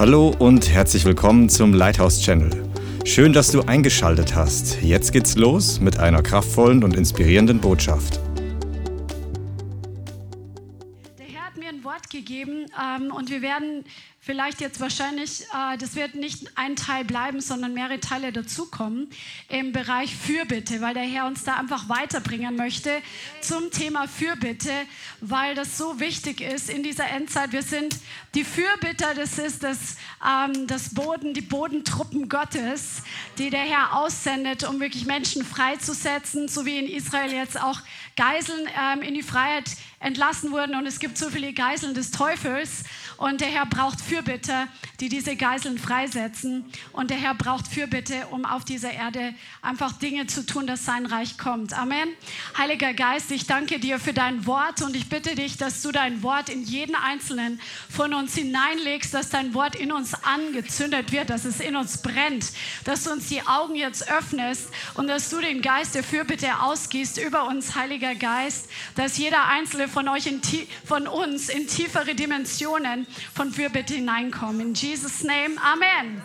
Hallo und herzlich willkommen zum Lighthouse Channel. Schön, dass du eingeschaltet hast. Jetzt geht's los mit einer kraftvollen und inspirierenden Botschaft. Der Herr hat mir ein Wort gegeben ähm, und wir werden vielleicht jetzt wahrscheinlich, äh, das wird nicht ein Teil bleiben, sondern mehrere Teile dazukommen im Bereich Fürbitte, weil der Herr uns da einfach weiterbringen möchte zum Thema Fürbitte, weil das so wichtig ist in dieser Endzeit. Wir sind die Fürbitter, das ist das, ähm, das Boden, die Bodentruppen Gottes, die der Herr aussendet, um wirklich Menschen freizusetzen, so wie in Israel jetzt auch Geiseln ähm, in die Freiheit entlassen wurden und es gibt so viele Geiseln des Teufels und der Herr braucht Fürbitte, die diese Geiseln freisetzen. Und der Herr braucht Fürbitte, um auf dieser Erde einfach Dinge zu tun, dass sein Reich kommt. Amen. Heiliger Geist, ich danke dir für dein Wort und ich bitte dich, dass du dein Wort in jeden einzelnen von uns hineinlegst, dass dein Wort in uns angezündet wird, dass es in uns brennt, dass du uns die Augen jetzt öffnest und dass du den Geist der Fürbitte ausgießt über uns, Heiliger Geist, dass jeder einzelne von euch, in, von uns in tiefere Dimensionen von Fürbitte hineinkommen. In Jesus' Name, Amen.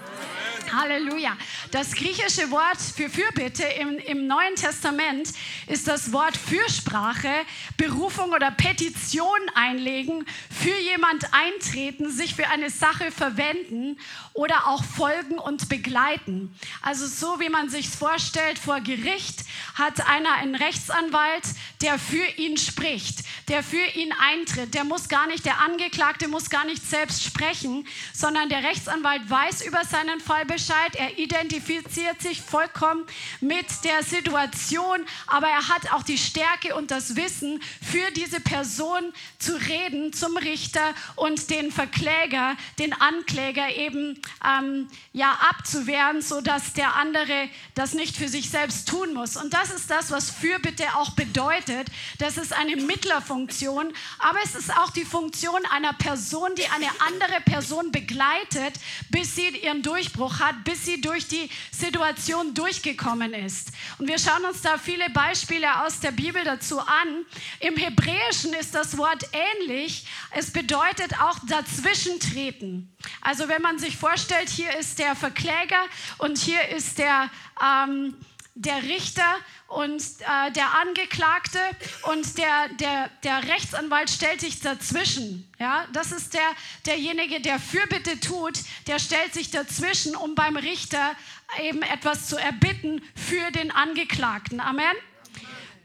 Halleluja. Das griechische Wort für Fürbitte im, im Neuen Testament ist das Wort Fürsprache, Berufung oder Petition einlegen, für jemand eintreten, sich für eine Sache verwenden oder auch folgen und begleiten. Also so wie man sich vorstellt, vor Gericht hat einer einen Rechtsanwalt, der für ihn spricht, der für ihn eintritt. Der muss gar nicht, der Angeklagte muss gar nicht selbst sprechen, sondern der Rechtsanwalt weiß über seinen Fall Bescheid. Er identifiziert sich vollkommen mit der Situation, aber er hat auch die Stärke und das Wissen, für diese Person zu reden zum Richter und den Verkläger, den Ankläger eben ähm, ja abzuwehren, so dass der andere das nicht für sich selbst tun muss. Und das ist das, was Fürbitte auch bedeutet. Das ist eine Mittlerfunktion, aber es ist auch die Funktion einer Person, die eine andere Person begleitet, bis sie ihren Durchbruch hat, bis sie durch die Situation durchgekommen ist. Und wir schauen uns da viele Beispiele aus der Bibel dazu an. Im Hebräischen ist das Wort ähnlich. Es bedeutet auch dazwischentreten. Also wenn man sich vorstellt, hier ist der Verkläger und hier ist der, ähm, der Richter und äh, der Angeklagte und der, der, der Rechtsanwalt stellt sich dazwischen. Ja? Das ist der, derjenige, der Fürbitte tut, der stellt sich dazwischen, um beim Richter eben etwas zu erbitten für den Angeklagten. Amen.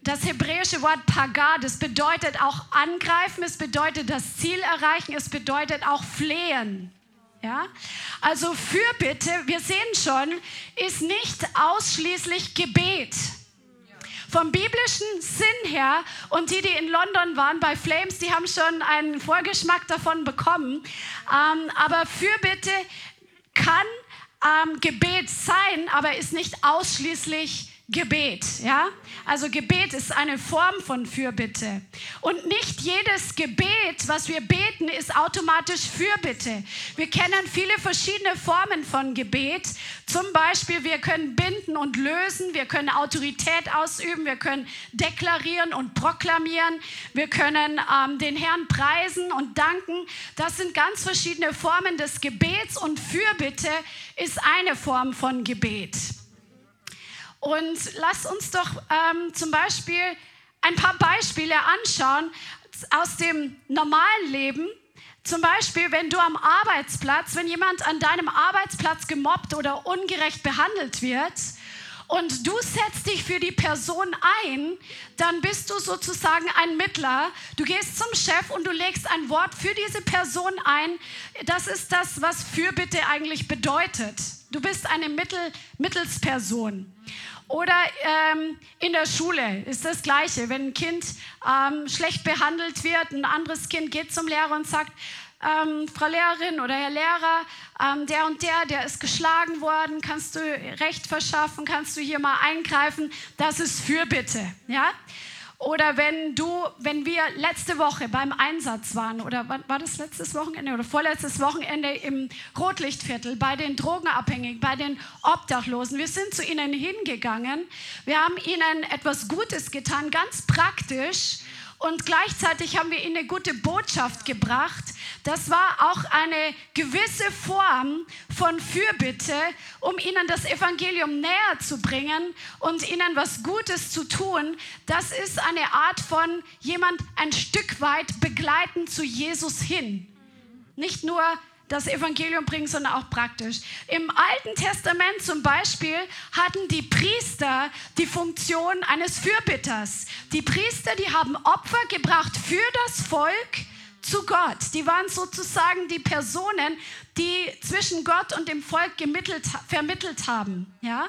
Das hebräische Wort Paga, das bedeutet auch angreifen, es bedeutet das Ziel erreichen, es bedeutet auch flehen. Ja? Also Fürbitte, wir sehen schon, ist nicht ausschließlich Gebet. Vom biblischen Sinn her, und die, die in London waren bei Flames, die haben schon einen Vorgeschmack davon bekommen. Ähm, aber Fürbitte kann ähm, Gebet sein, aber ist nicht ausschließlich Gebet, ja? Also Gebet ist eine Form von Fürbitte. Und nicht jedes Gebet, was wir beten, ist automatisch Fürbitte. Wir kennen viele verschiedene Formen von Gebet. Zum Beispiel, wir können binden und lösen, wir können Autorität ausüben, wir können deklarieren und proklamieren, wir können ähm, den Herrn preisen und danken. Das sind ganz verschiedene Formen des Gebets und Fürbitte ist eine Form von Gebet. Und lass uns doch ähm, zum Beispiel ein paar Beispiele anschauen aus dem normalen Leben. Zum Beispiel, wenn du am Arbeitsplatz, wenn jemand an deinem Arbeitsplatz gemobbt oder ungerecht behandelt wird und du setzt dich für die Person ein, dann bist du sozusagen ein Mittler. Du gehst zum Chef und du legst ein Wort für diese Person ein. Das ist das, was Fürbitte eigentlich bedeutet. Du bist eine Mittel, Mittelsperson. Oder ähm, in der Schule ist das Gleiche. Wenn ein Kind ähm, schlecht behandelt wird, ein anderes Kind geht zum Lehrer und sagt, ähm, Frau Lehrerin oder Herr Lehrer, ähm, der und der, der ist geschlagen worden, kannst du Recht verschaffen, kannst du hier mal eingreifen? Das ist Fürbitte. Ja? Oder wenn du, wenn wir letzte Woche beim Einsatz waren, oder war das letztes Wochenende oder vorletztes Wochenende im Rotlichtviertel bei den Drogenabhängigen, bei den Obdachlosen, wir sind zu ihnen hingegangen, wir haben ihnen etwas Gutes getan, ganz praktisch. Und gleichzeitig haben wir ihnen eine gute Botschaft gebracht. Das war auch eine gewisse Form von Fürbitte, um ihnen das Evangelium näher zu bringen und ihnen was Gutes zu tun. Das ist eine Art von jemand ein Stück weit begleiten zu Jesus hin. Nicht nur das Evangelium bringen, sondern auch praktisch. Im Alten Testament zum Beispiel hatten die Priester die Funktion eines Fürbitters. Die Priester, die haben Opfer gebracht für das Volk zu Gott. Die waren sozusagen die Personen, die zwischen Gott und dem Volk gemittelt, vermittelt haben. Ja?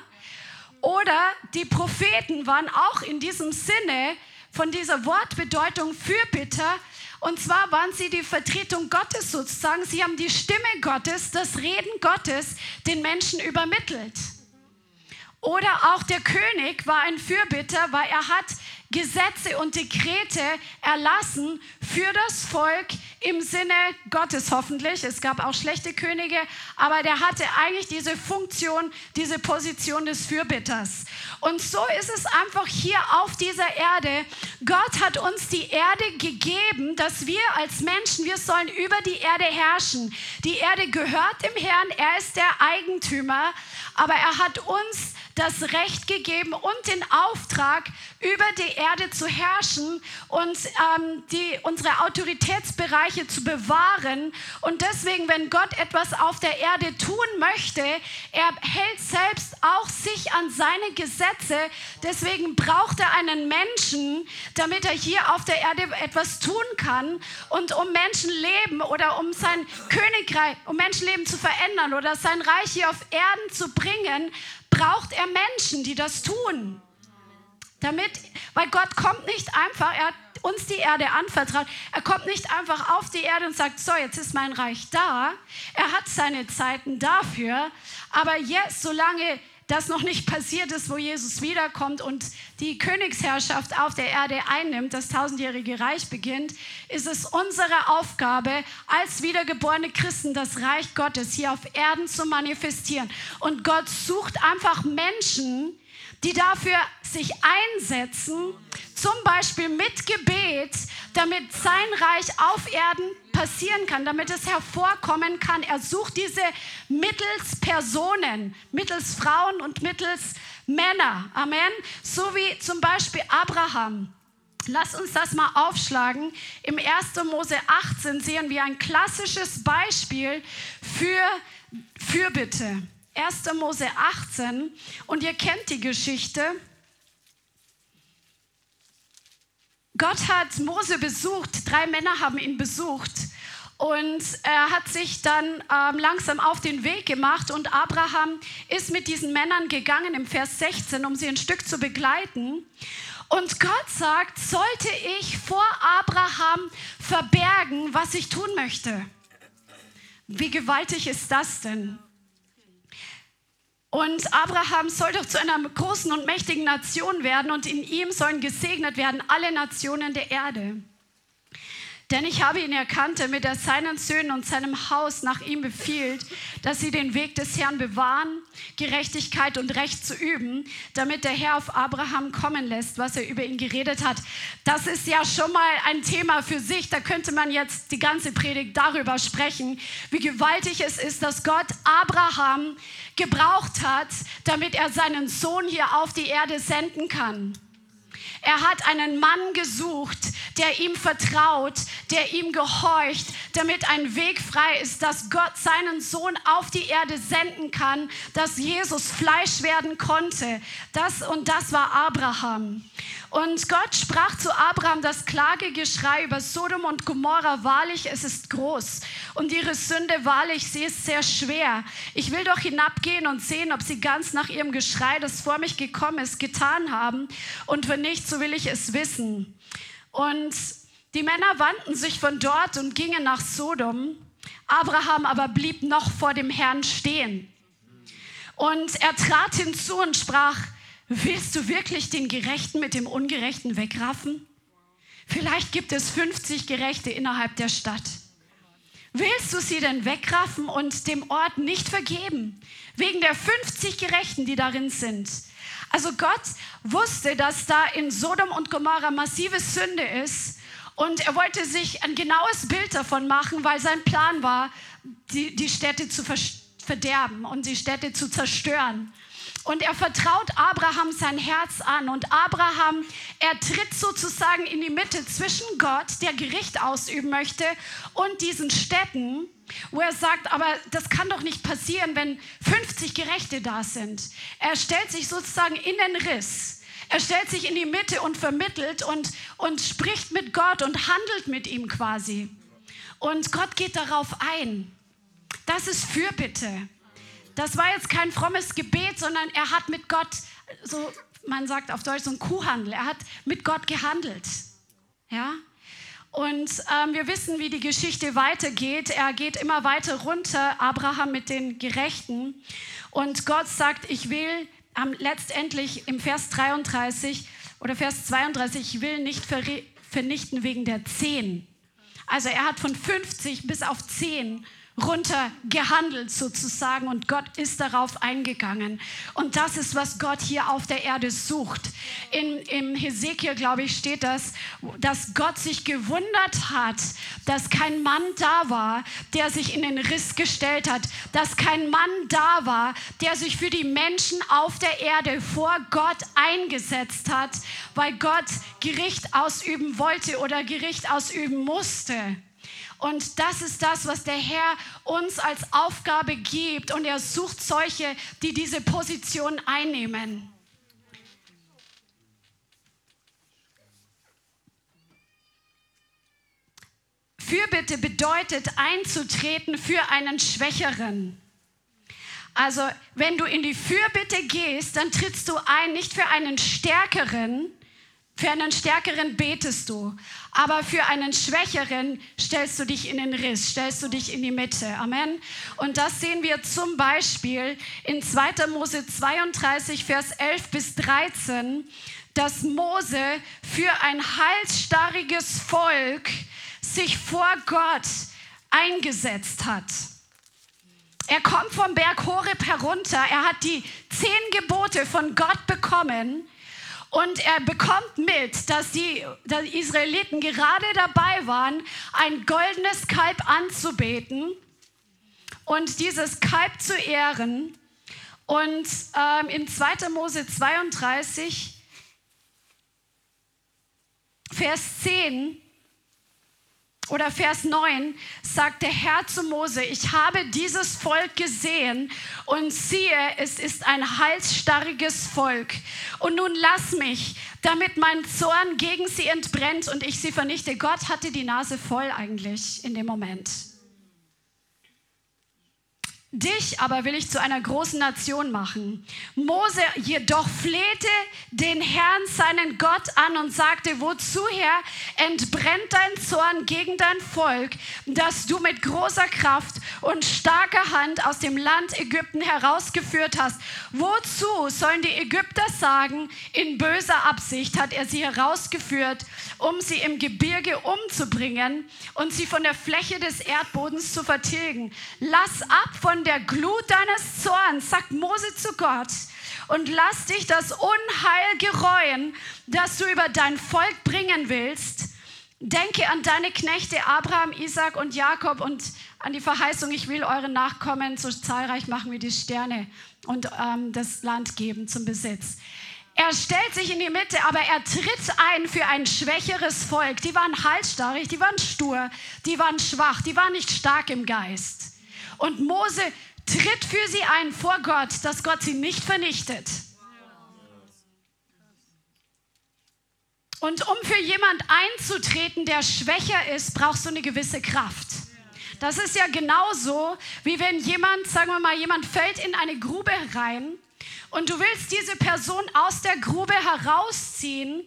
Oder die Propheten waren auch in diesem Sinne von dieser Wortbedeutung Fürbitter und zwar waren sie die Vertretung Gottes sozusagen. Sie haben die Stimme Gottes, das Reden Gottes den Menschen übermittelt. Oder auch der König war ein Fürbitter, weil er hat Gesetze und Dekrete erlassen für das Volk im Sinne Gottes hoffentlich. Es gab auch schlechte Könige, aber der hatte eigentlich diese Funktion, diese Position des Fürbitters. Und so ist es einfach hier auf dieser Erde. Gott hat uns die Erde gegeben, dass wir als Menschen, wir sollen über die Erde herrschen. Die Erde gehört dem Herrn, er ist der Eigentümer, aber er hat uns das Recht gegeben und den Auftrag, über die Erde zu herrschen und ähm, die, unsere Autoritätsbereiche zu bewahren. Und deswegen, wenn Gott etwas auf der Erde tun möchte, er hält selbst auch sich an seine Gesetze. Deswegen braucht er einen Menschen, damit er hier auf der Erde etwas tun kann. Und um Menschenleben oder um sein Königreich, um Menschenleben zu verändern oder sein Reich hier auf Erden zu bringen, braucht er Menschen, die das tun. Damit, weil Gott kommt nicht einfach, er hat uns die Erde anvertraut. Er kommt nicht einfach auf die Erde und sagt, so, jetzt ist mein Reich da. Er hat seine Zeiten dafür. Aber jetzt, solange das noch nicht passiert ist, wo Jesus wiederkommt und die Königsherrschaft auf der Erde einnimmt, das tausendjährige Reich beginnt, ist es unsere Aufgabe, als wiedergeborene Christen das Reich Gottes hier auf Erden zu manifestieren. Und Gott sucht einfach Menschen, die dafür sich einsetzen, zum Beispiel mit Gebet, damit sein Reich auf Erden passieren kann, damit es hervorkommen kann. Er sucht diese mittels Personen, mittels Frauen und mittels Männer. Amen. So wie zum Beispiel Abraham. Lass uns das mal aufschlagen. Im 1. Mose 18 sehen wir ein klassisches Beispiel für Fürbitte. 1. Mose 18 und ihr kennt die Geschichte. Gott hat Mose besucht, drei Männer haben ihn besucht und er hat sich dann ähm, langsam auf den Weg gemacht und Abraham ist mit diesen Männern gegangen im Vers 16, um sie ein Stück zu begleiten. Und Gott sagt, sollte ich vor Abraham verbergen, was ich tun möchte? Wie gewaltig ist das denn? Und Abraham soll doch zu einer großen und mächtigen Nation werden und in ihm sollen gesegnet werden alle Nationen der Erde. Denn ich habe ihn erkannt, damit er seinen Söhnen und seinem Haus nach ihm befiehlt, dass sie den Weg des Herrn bewahren, Gerechtigkeit und Recht zu üben, damit der Herr auf Abraham kommen lässt, was er über ihn geredet hat. Das ist ja schon mal ein Thema für sich. Da könnte man jetzt die ganze Predigt darüber sprechen, wie gewaltig es ist, dass Gott Abraham gebraucht hat, damit er seinen Sohn hier auf die Erde senden kann. Er hat einen Mann gesucht, der ihm vertraut, der ihm gehorcht, damit ein Weg frei ist, dass Gott seinen Sohn auf die Erde senden kann, dass Jesus Fleisch werden konnte. Das und das war Abraham. Und Gott sprach zu Abraham, das Klagegeschrei über Sodom und Gomorra, wahrlich, es ist groß. Und ihre Sünde, wahrlich, sie ist sehr schwer. Ich will doch hinabgehen und sehen, ob sie ganz nach ihrem Geschrei, das vor mich gekommen ist, getan haben. Und wenn nicht, so will ich es wissen. Und die Männer wandten sich von dort und gingen nach Sodom. Abraham aber blieb noch vor dem Herrn stehen. Und er trat hinzu und sprach, Willst du wirklich den Gerechten mit dem Ungerechten wegraffen? Vielleicht gibt es 50 Gerechte innerhalb der Stadt. Willst du sie denn wegraffen und dem Ort nicht vergeben? Wegen der 50 Gerechten, die darin sind. Also Gott wusste, dass da in Sodom und Gomorra massive Sünde ist Und er wollte sich ein genaues Bild davon machen, weil sein Plan war, die, die Städte zu verderben und die Städte zu zerstören. Und er vertraut Abraham sein Herz an. Und Abraham, er tritt sozusagen in die Mitte zwischen Gott, der Gericht ausüben möchte, und diesen Städten, wo er sagt, aber das kann doch nicht passieren, wenn 50 Gerechte da sind. Er stellt sich sozusagen in den Riss. Er stellt sich in die Mitte und vermittelt und, und spricht mit Gott und handelt mit ihm quasi. Und Gott geht darauf ein. Das ist Fürbitte. Das war jetzt kein frommes Gebet, sondern er hat mit Gott, so man sagt auf Deutsch, so ein Kuhhandel. Er hat mit Gott gehandelt. Ja? Und ähm, wir wissen, wie die Geschichte weitergeht. Er geht immer weiter runter, Abraham mit den Gerechten. Und Gott sagt, ich will ähm, letztendlich im Vers 33 oder Vers 32, ich will nicht vernichten wegen der 10. Also er hat von 50 bis auf 10 runtergehandelt sozusagen und Gott ist darauf eingegangen. Und das ist, was Gott hier auf der Erde sucht. In, Im Hesekiel, glaube ich, steht das, dass Gott sich gewundert hat, dass kein Mann da war, der sich in den Riss gestellt hat, dass kein Mann da war, der sich für die Menschen auf der Erde vor Gott eingesetzt hat, weil Gott Gericht ausüben wollte oder Gericht ausüben musste. Und das ist das, was der Herr uns als Aufgabe gibt. Und er sucht solche, die diese Position einnehmen. Fürbitte bedeutet einzutreten für einen Schwächeren. Also wenn du in die Fürbitte gehst, dann trittst du ein nicht für einen Stärkeren, für einen Stärkeren betest du, aber für einen Schwächeren stellst du dich in den Riss, stellst du dich in die Mitte. Amen. Und das sehen wir zum Beispiel in 2. Mose 32, Vers 11 bis 13, dass Mose für ein halsstarriges Volk sich vor Gott eingesetzt hat. Er kommt vom Berg Horeb herunter, er hat die zehn Gebote von Gott bekommen und er bekommt mit, dass die, die Israeliten gerade dabei waren, ein goldenes Kalb anzubeten und dieses Kalb zu ehren. Und ähm, in 2. Mose 32, Vers 10 oder Vers 9 sagt der Herr zu Mose, ich habe dieses Volk gesehen und siehe, es ist ein halsstarriges Volk. Und nun lass mich, damit mein Zorn gegen sie entbrennt und ich sie vernichte. Gott hatte die Nase voll eigentlich in dem Moment. Dich aber will ich zu einer großen Nation machen. Mose jedoch flehte den Herrn, seinen Gott, an und sagte, wozu Herr entbrennt dein Zorn gegen dein Volk, das du mit großer Kraft und starker Hand aus dem Land Ägypten herausgeführt hast? Wozu sollen die Ägypter sagen, in böser Absicht hat er sie herausgeführt, um sie im Gebirge umzubringen und sie von der Fläche des Erdbodens zu vertilgen? Lass ab von der Glut deines Zorns, sagt Mose zu Gott, und lass dich das Unheil gereuen, das du über dein Volk bringen willst. Denke an deine Knechte Abraham, Isaac und Jakob und an die Verheißung, ich will eure Nachkommen so zahlreich machen wie die Sterne und ähm, das Land geben zum Besitz. Er stellt sich in die Mitte, aber er tritt ein für ein schwächeres Volk. Die waren halsstarrig, die waren stur, die waren schwach, die waren nicht stark im Geist. Und Mose tritt für sie ein vor Gott, dass Gott sie nicht vernichtet. Und um für jemand einzutreten, der schwächer ist, brauchst du eine gewisse Kraft. Das ist ja genauso, wie wenn jemand, sagen wir mal, jemand fällt in eine Grube rein und du willst diese Person aus der Grube herausziehen.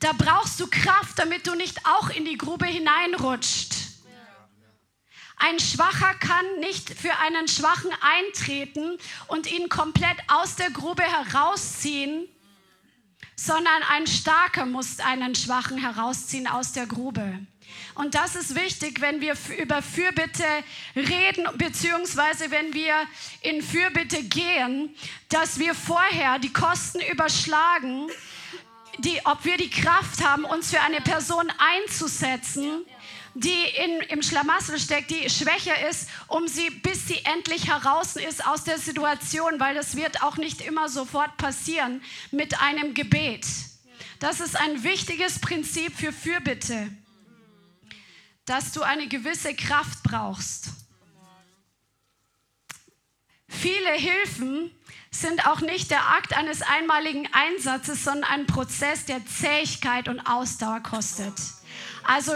Da brauchst du Kraft, damit du nicht auch in die Grube hineinrutscht. Ein Schwacher kann nicht für einen Schwachen eintreten und ihn komplett aus der Grube herausziehen, sondern ein Starker muss einen Schwachen herausziehen aus der Grube. Und das ist wichtig, wenn wir über Fürbitte reden, beziehungsweise wenn wir in Fürbitte gehen, dass wir vorher die Kosten überschlagen die, ob wir die Kraft haben, uns für eine Person einzusetzen, die in, im Schlamassel steckt, die schwächer ist, um sie, bis sie endlich heraus ist aus der Situation, weil das wird auch nicht immer sofort passieren mit einem Gebet. Das ist ein wichtiges Prinzip für Fürbitte, dass du eine gewisse Kraft brauchst. Viele Hilfen sind auch nicht der Akt eines einmaligen Einsatzes, sondern ein Prozess, der Zähigkeit und Ausdauer kostet. Also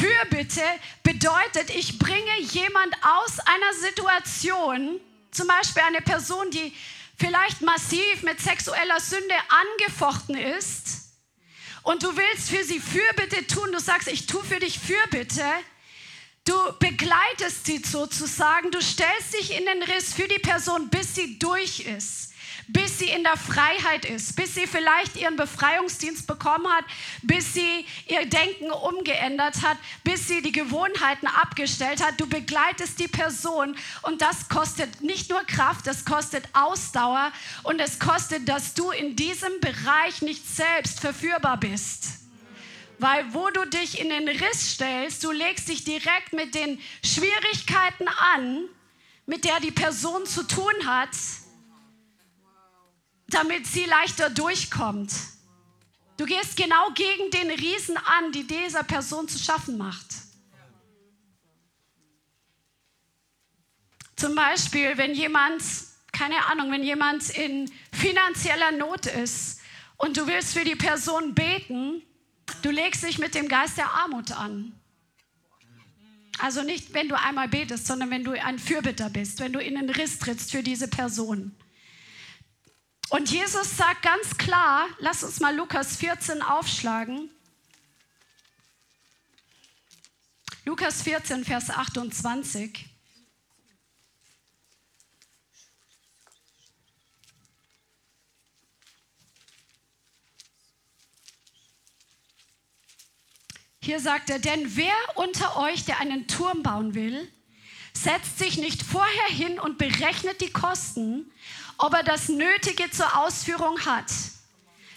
Fürbitte bedeutet, ich bringe jemand aus einer Situation, zum Beispiel eine Person, die vielleicht massiv mit sexueller Sünde angefochten ist, und du willst für sie Fürbitte tun, du sagst, ich tue für dich Fürbitte, du begleitest sie sozusagen, du stellst dich in den Riss für die Person, bis sie durch ist bis sie in der Freiheit ist, bis sie vielleicht ihren Befreiungsdienst bekommen hat, bis sie ihr Denken umgeändert hat, bis sie die Gewohnheiten abgestellt hat. Du begleitest die Person und das kostet nicht nur Kraft, das kostet Ausdauer und es kostet, dass du in diesem Bereich nicht selbst verführbar bist. Weil wo du dich in den Riss stellst, du legst dich direkt mit den Schwierigkeiten an, mit der die Person zu tun hat damit sie leichter durchkommt. Du gehst genau gegen den Riesen an, die dieser Person zu schaffen macht. Zum Beispiel, wenn jemand, keine Ahnung, wenn jemand in finanzieller Not ist und du willst für die Person beten, du legst dich mit dem Geist der Armut an. Also nicht, wenn du einmal betest, sondern wenn du ein Fürbitter bist, wenn du in den Riss trittst für diese Person. Und Jesus sagt ganz klar, lass uns mal Lukas 14 aufschlagen. Lukas 14, Vers 28. Hier sagt er, denn wer unter euch, der einen Turm bauen will, setzt sich nicht vorher hin und berechnet die Kosten, ob er das Nötige zur Ausführung hat,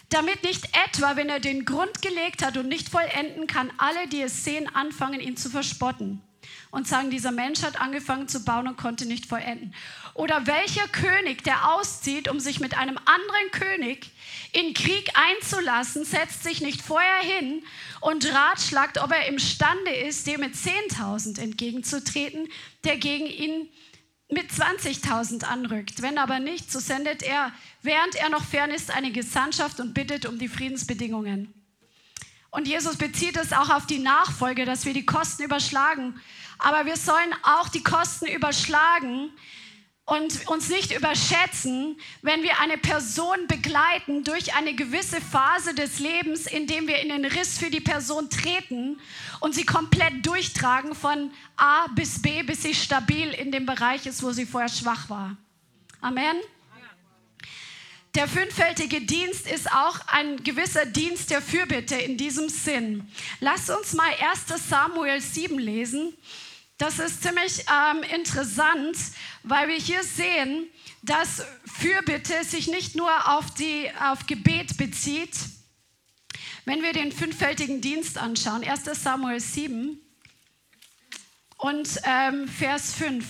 damit nicht etwa, wenn er den Grund gelegt hat und nicht vollenden kann, alle, die es sehen, anfangen, ihn zu verspotten und sagen, dieser Mensch hat angefangen zu bauen und konnte nicht vollenden. Oder welcher König, der auszieht, um sich mit einem anderen König in Krieg einzulassen, setzt sich nicht vorher hin und ratschlagt, ob er imstande ist, dem mit 10.000 entgegenzutreten, der gegen ihn mit 20.000 anrückt. Wenn aber nicht, so sendet er, während er noch fern ist, eine Gesandtschaft und bittet um die Friedensbedingungen. Und Jesus bezieht es auch auf die Nachfolge, dass wir die Kosten überschlagen. Aber wir sollen auch die Kosten überschlagen, und uns nicht überschätzen, wenn wir eine Person begleiten durch eine gewisse Phase des Lebens, in dem wir in den Riss für die Person treten und sie komplett durchtragen von A bis B, bis sie stabil in dem Bereich ist, wo sie vorher schwach war. Amen. Der fünffältige Dienst ist auch ein gewisser Dienst der Fürbitte in diesem Sinn. Lasst uns mal 1 Samuel 7 lesen. Das ist ziemlich ähm, interessant, weil wir hier sehen, dass Fürbitte sich nicht nur auf, die, auf Gebet bezieht. Wenn wir den fünffältigen Dienst anschauen, 1 Samuel 7 und ähm, Vers 5.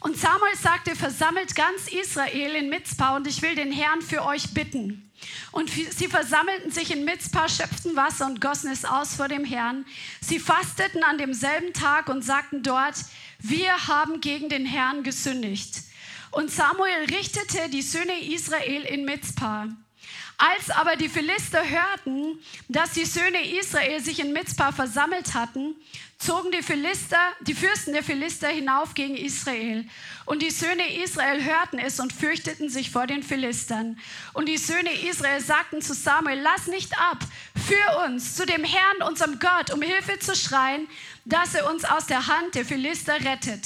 Und Samuel sagte, versammelt ganz Israel in Mitzpah und ich will den Herrn für euch bitten. Und sie versammelten sich in Mitzpah, schöpften Wasser und gossen es aus vor dem Herrn. Sie fasteten an demselben Tag und sagten dort, wir haben gegen den Herrn gesündigt. Und Samuel richtete die Söhne Israel in Mitzpah. Als aber die Philister hörten, dass die Söhne Israel sich in Mitzpah versammelt hatten, zogen die Philister, die Fürsten der Philister hinauf gegen Israel. Und die Söhne Israel hörten es und fürchteten sich vor den Philistern. Und die Söhne Israel sagten zu Samuel, lass nicht ab, für uns zu dem Herrn, unserem Gott, um Hilfe zu schreien, dass er uns aus der Hand der Philister rettet.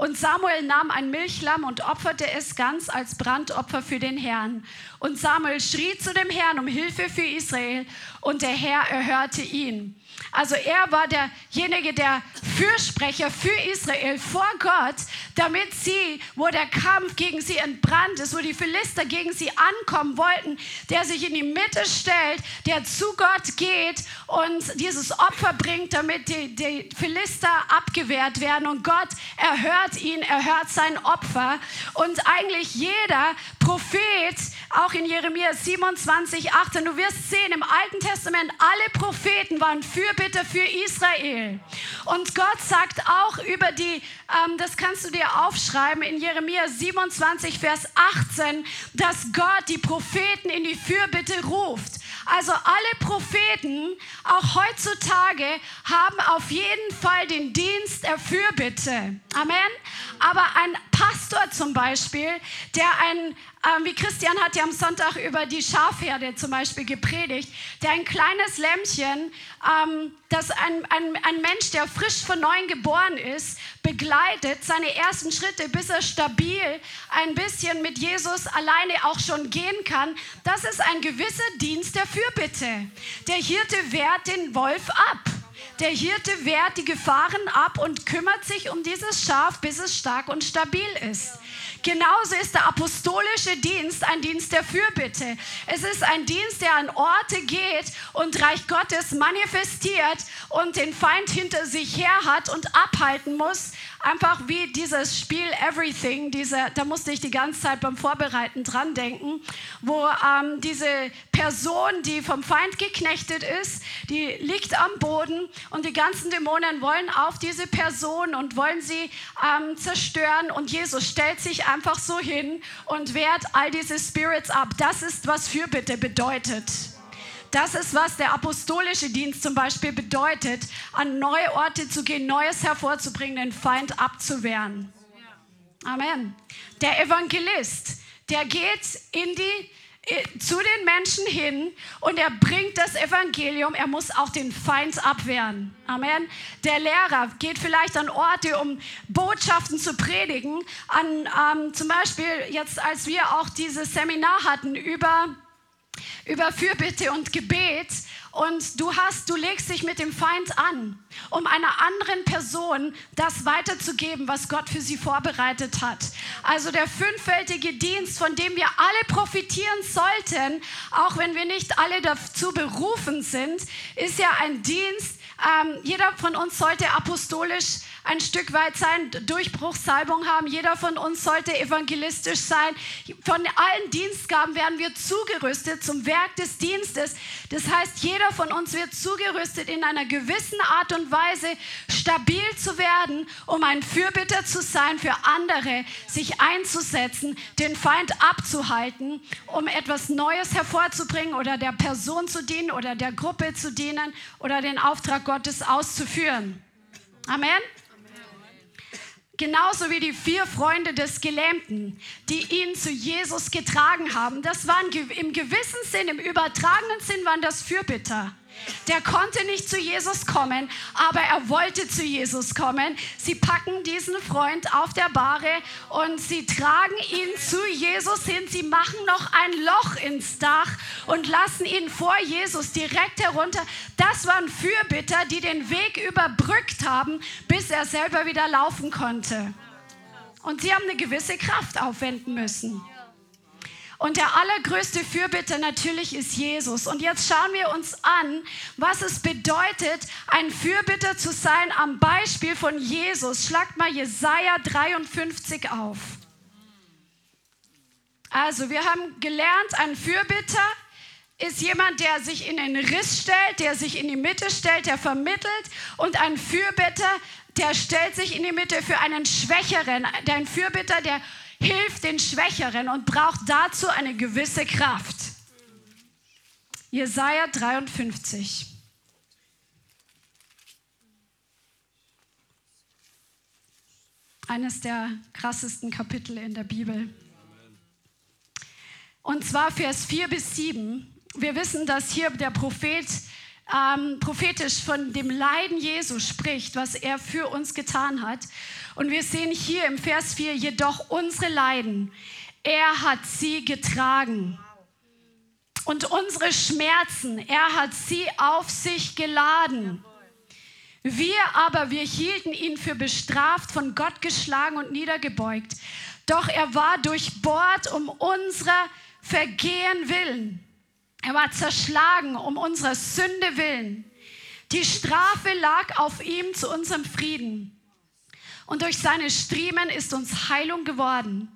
Und Samuel nahm ein Milchlamm und opferte es ganz als Brandopfer für den Herrn. Und Samuel schrie zu dem Herrn um Hilfe für Israel und der Herr erhörte ihn. Also er war derjenige, der Fürsprecher für Israel vor Gott, damit sie, wo der Kampf gegen sie entbrannt ist, wo die Philister gegen sie ankommen wollten, der sich in die Mitte stellt, der zu Gott geht und dieses Opfer bringt, damit die, die Philister abgewehrt werden. Und Gott erhört ihn, erhört sein Opfer. Und eigentlich jeder Prophet, auch in Jeremia 27, 18, du wirst sehen, im Alten Testament, alle Propheten waren Fürbitter für Israel. Und Gott sagt auch über die, ähm, das kannst du dir aufschreiben, in Jeremia 27, Vers 18, dass Gott die Propheten in die Fürbitte ruft. Also alle Propheten, auch heutzutage, haben auf jeden Fall den Dienst der Fürbitte. Amen. Aber ein Pastor zum Beispiel, der ein, äh, wie Christian hat ja am Sonntag über die Schafherde zum Beispiel gepredigt, der ein kleines Lämmchen, ähm, das ein, ein, ein Mensch, der frisch von neuem geboren ist, begleitet, seine ersten Schritte, bis er stabil ein bisschen mit Jesus alleine auch schon gehen kann, das ist ein gewisser Dienst der Fürbitte. Der Hirte wehrt den Wolf ab. Der Hirte wehrt die Gefahren ab und kümmert sich um dieses Schaf, bis es stark und stabil ist. Genauso ist der apostolische Dienst ein Dienst der Fürbitte. Es ist ein Dienst, der an Orte geht und Reich Gottes manifestiert und den Feind hinter sich her hat und abhalten muss, einfach wie dieses Spiel Everything, diese, da musste ich die ganze Zeit beim Vorbereiten dran denken, wo ähm, diese Person, die vom Feind geknechtet ist, die liegt am Boden und die ganzen Dämonen wollen auf diese Person und wollen sie ähm, zerstören und Jesus stellt sich einfach so hin und wehrt all diese Spirits ab. Das ist, was Fürbitte bedeutet. Das ist, was der apostolische Dienst zum Beispiel bedeutet, an neue Orte zu gehen, Neues hervorzubringen, den Feind abzuwehren. Amen. Der Evangelist, der geht in die äh, zu den Menschen hin und er bringt das Evangelium. Er muss auch den Feind abwehren. Amen. Der Lehrer geht vielleicht an Orte, um Botschaften zu predigen. An, ähm, zum Beispiel jetzt, als wir auch dieses Seminar hatten über über Fürbitte und Gebet und du hast, du legst dich mit dem Feind an, um einer anderen Person das weiterzugeben, was Gott für sie vorbereitet hat. Also der fünffältige Dienst, von dem wir alle profitieren sollten, auch wenn wir nicht alle dazu berufen sind, ist ja ein Dienst. Ähm, jeder von uns sollte apostolisch ein Stück weit sein, Durchbruchssalbung haben. Jeder von uns sollte evangelistisch sein. Von allen Dienstgaben werden wir zugerüstet zum Werk des Dienstes. Das heißt, jeder von uns wird zugerüstet in einer gewissen Art und Weise stabil zu werden, um ein Fürbitter zu sein für andere, sich einzusetzen, den Feind abzuhalten, um etwas Neues hervorzubringen oder der Person zu dienen oder der Gruppe zu dienen oder den Auftrag Gottes auszuführen. Amen. Genauso wie die vier Freunde des Gelähmten, die ihn zu Jesus getragen haben. Das waren im gewissen Sinn, im übertragenen Sinn waren das Fürbitter. Der konnte nicht zu Jesus kommen, aber er wollte zu Jesus kommen. Sie packen diesen Freund auf der Bahre und sie tragen ihn zu Jesus hin. Sie machen noch ein Loch ins Dach und lassen ihn vor Jesus direkt herunter. Das waren Fürbitter, die den Weg überbrückt haben, bis er selber wieder laufen konnte. Und sie haben eine gewisse Kraft aufwenden müssen. Und der allergrößte Fürbitter natürlich ist Jesus. Und jetzt schauen wir uns an, was es bedeutet, ein Fürbitter zu sein am Beispiel von Jesus. Schlagt mal Jesaja 53 auf. Also, wir haben gelernt, ein Fürbitter ist jemand, der sich in den Riss stellt, der sich in die Mitte stellt, der vermittelt. Und ein Fürbitter, der stellt sich in die Mitte für einen Schwächeren. Ein Fürbitter, der hilft den Schwächeren und braucht dazu eine gewisse Kraft. Jesaja 53. Eines der krassesten Kapitel in der Bibel. Und zwar Vers 4 bis 7. Wir wissen, dass hier der Prophet ähm, prophetisch von dem Leiden Jesu spricht, was er für uns getan hat. Und wir sehen hier im Vers 4, jedoch unsere Leiden, er hat sie getragen. Und unsere Schmerzen, er hat sie auf sich geladen. Wir aber, wir hielten ihn für bestraft, von Gott geschlagen und niedergebeugt. Doch er war durchbohrt um unserer Vergehen willen. Er war zerschlagen um unserer Sünde willen. Die Strafe lag auf ihm zu unserem Frieden. Und durch seine Striemen ist uns Heilung geworden.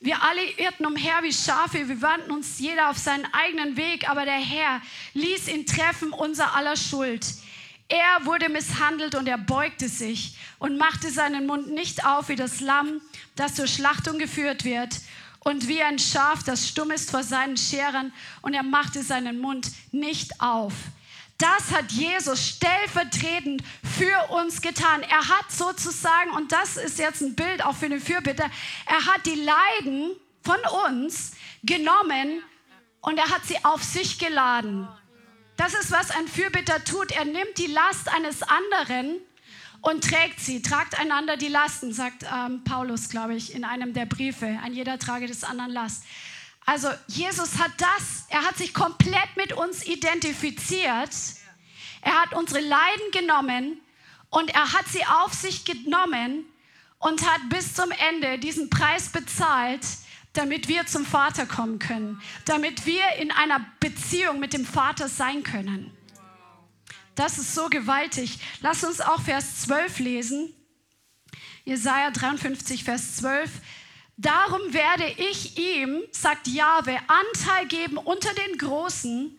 Wir alle irrten umher wie Schafe, wir wandten uns jeder auf seinen eigenen Weg, aber der Herr ließ ihn treffen, unser aller Schuld. Er wurde misshandelt und er beugte sich und machte seinen Mund nicht auf wie das Lamm, das zur Schlachtung geführt wird, und wie ein Schaf, das stumm ist vor seinen Scherern, und er machte seinen Mund nicht auf. Das hat Jesus stellvertretend für uns getan. Er hat sozusagen, und das ist jetzt ein Bild auch für den Fürbitter, er hat die Leiden von uns genommen und er hat sie auf sich geladen. Das ist, was ein Fürbitter tut. Er nimmt die Last eines anderen und trägt sie. Tragt einander die Lasten, sagt ähm, Paulus, glaube ich, in einem der Briefe. Ein jeder trage des anderen Last. Also Jesus hat das, er hat sich komplett mit uns identifiziert. Er hat unsere Leiden genommen und er hat sie auf sich genommen und hat bis zum Ende diesen Preis bezahlt, damit wir zum Vater kommen können, damit wir in einer Beziehung mit dem Vater sein können. Das ist so gewaltig. Lass uns auch Vers 12 lesen. Jesaja 53, Vers 12. Darum werde ich ihm, sagt Jahwe, Anteil geben unter den Großen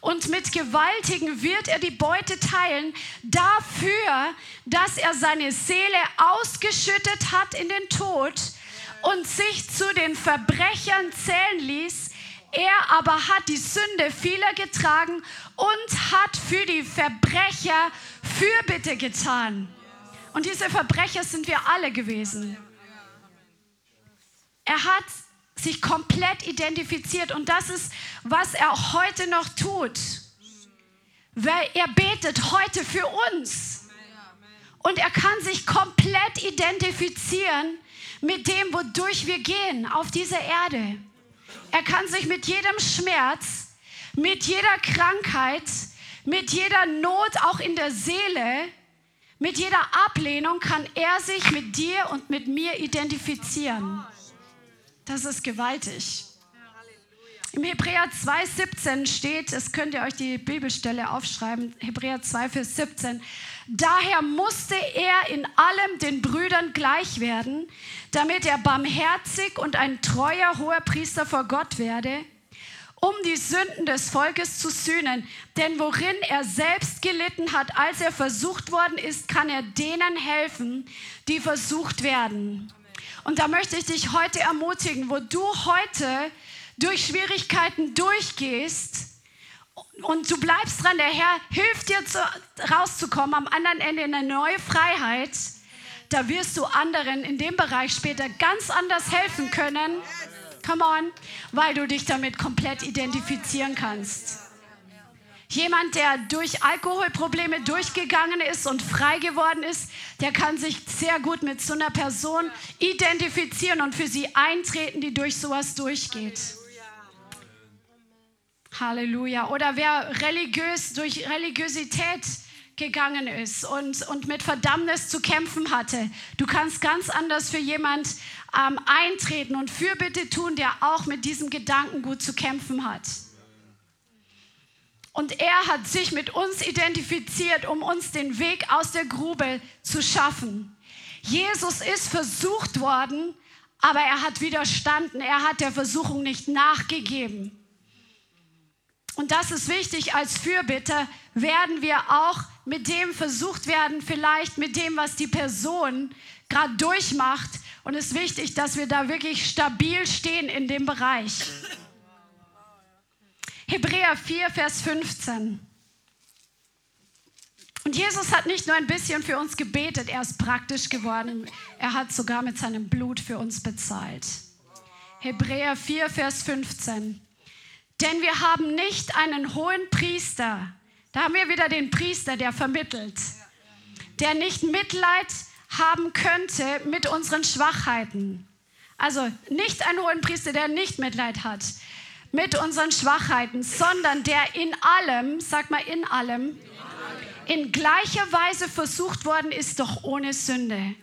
und mit Gewaltigen wird er die Beute teilen, dafür, dass er seine Seele ausgeschüttet hat in den Tod und sich zu den Verbrechern zählen ließ. Er aber hat die Sünde vieler getragen und hat für die Verbrecher Fürbitte getan. Und diese Verbrecher sind wir alle gewesen. Er hat sich komplett identifiziert und das ist, was er heute noch tut. Weil er betet heute für uns. Und er kann sich komplett identifizieren mit dem, wodurch wir gehen auf dieser Erde. Er kann sich mit jedem Schmerz, mit jeder Krankheit, mit jeder Not auch in der Seele, mit jeder Ablehnung kann er sich mit dir und mit mir identifizieren. Das ist gewaltig. Im Hebräer 2,17 steht, das könnt ihr euch die Bibelstelle aufschreiben, Hebräer 2, Vers 17. Daher musste er in allem den Brüdern gleich werden, damit er barmherzig und ein treuer hoher Priester vor Gott werde, um die Sünden des Volkes zu sühnen. Denn worin er selbst gelitten hat, als er versucht worden ist, kann er denen helfen, die versucht werden. Und da möchte ich dich heute ermutigen, wo du heute durch Schwierigkeiten durchgehst und du bleibst dran, der Herr hilft dir zu, rauszukommen, am anderen Ende in eine neue Freiheit, da wirst du anderen in dem Bereich später ganz anders helfen können. Come on, weil du dich damit komplett identifizieren kannst. Jemand, der durch Alkoholprobleme durchgegangen ist und frei geworden ist, der kann sich sehr gut mit so einer Person identifizieren und für sie eintreten, die durch sowas durchgeht. Halleluja. Oder wer religiös durch Religiosität gegangen ist und, und mit Verdammnis zu kämpfen hatte. Du kannst ganz anders für jemand ähm, eintreten und Fürbitte tun, der auch mit diesem Gedanken gut zu kämpfen hat. Und er hat sich mit uns identifiziert, um uns den Weg aus der Grube zu schaffen. Jesus ist versucht worden, aber er hat widerstanden. Er hat der Versuchung nicht nachgegeben. Und das ist wichtig als Fürbitter, werden wir auch mit dem versucht werden, vielleicht mit dem, was die Person gerade durchmacht. Und es ist wichtig, dass wir da wirklich stabil stehen in dem Bereich. Hebräer 4, Vers 15. Und Jesus hat nicht nur ein bisschen für uns gebetet, er ist praktisch geworden. Er hat sogar mit seinem Blut für uns bezahlt. Hebräer 4, Vers 15. Denn wir haben nicht einen hohen Priester. Da haben wir wieder den Priester, der vermittelt. Der nicht Mitleid haben könnte mit unseren Schwachheiten. Also nicht einen hohen Priester, der nicht Mitleid hat mit unseren Schwachheiten, sondern der in allem, sag mal in allem, in gleicher Weise versucht worden ist, doch ohne Sünde.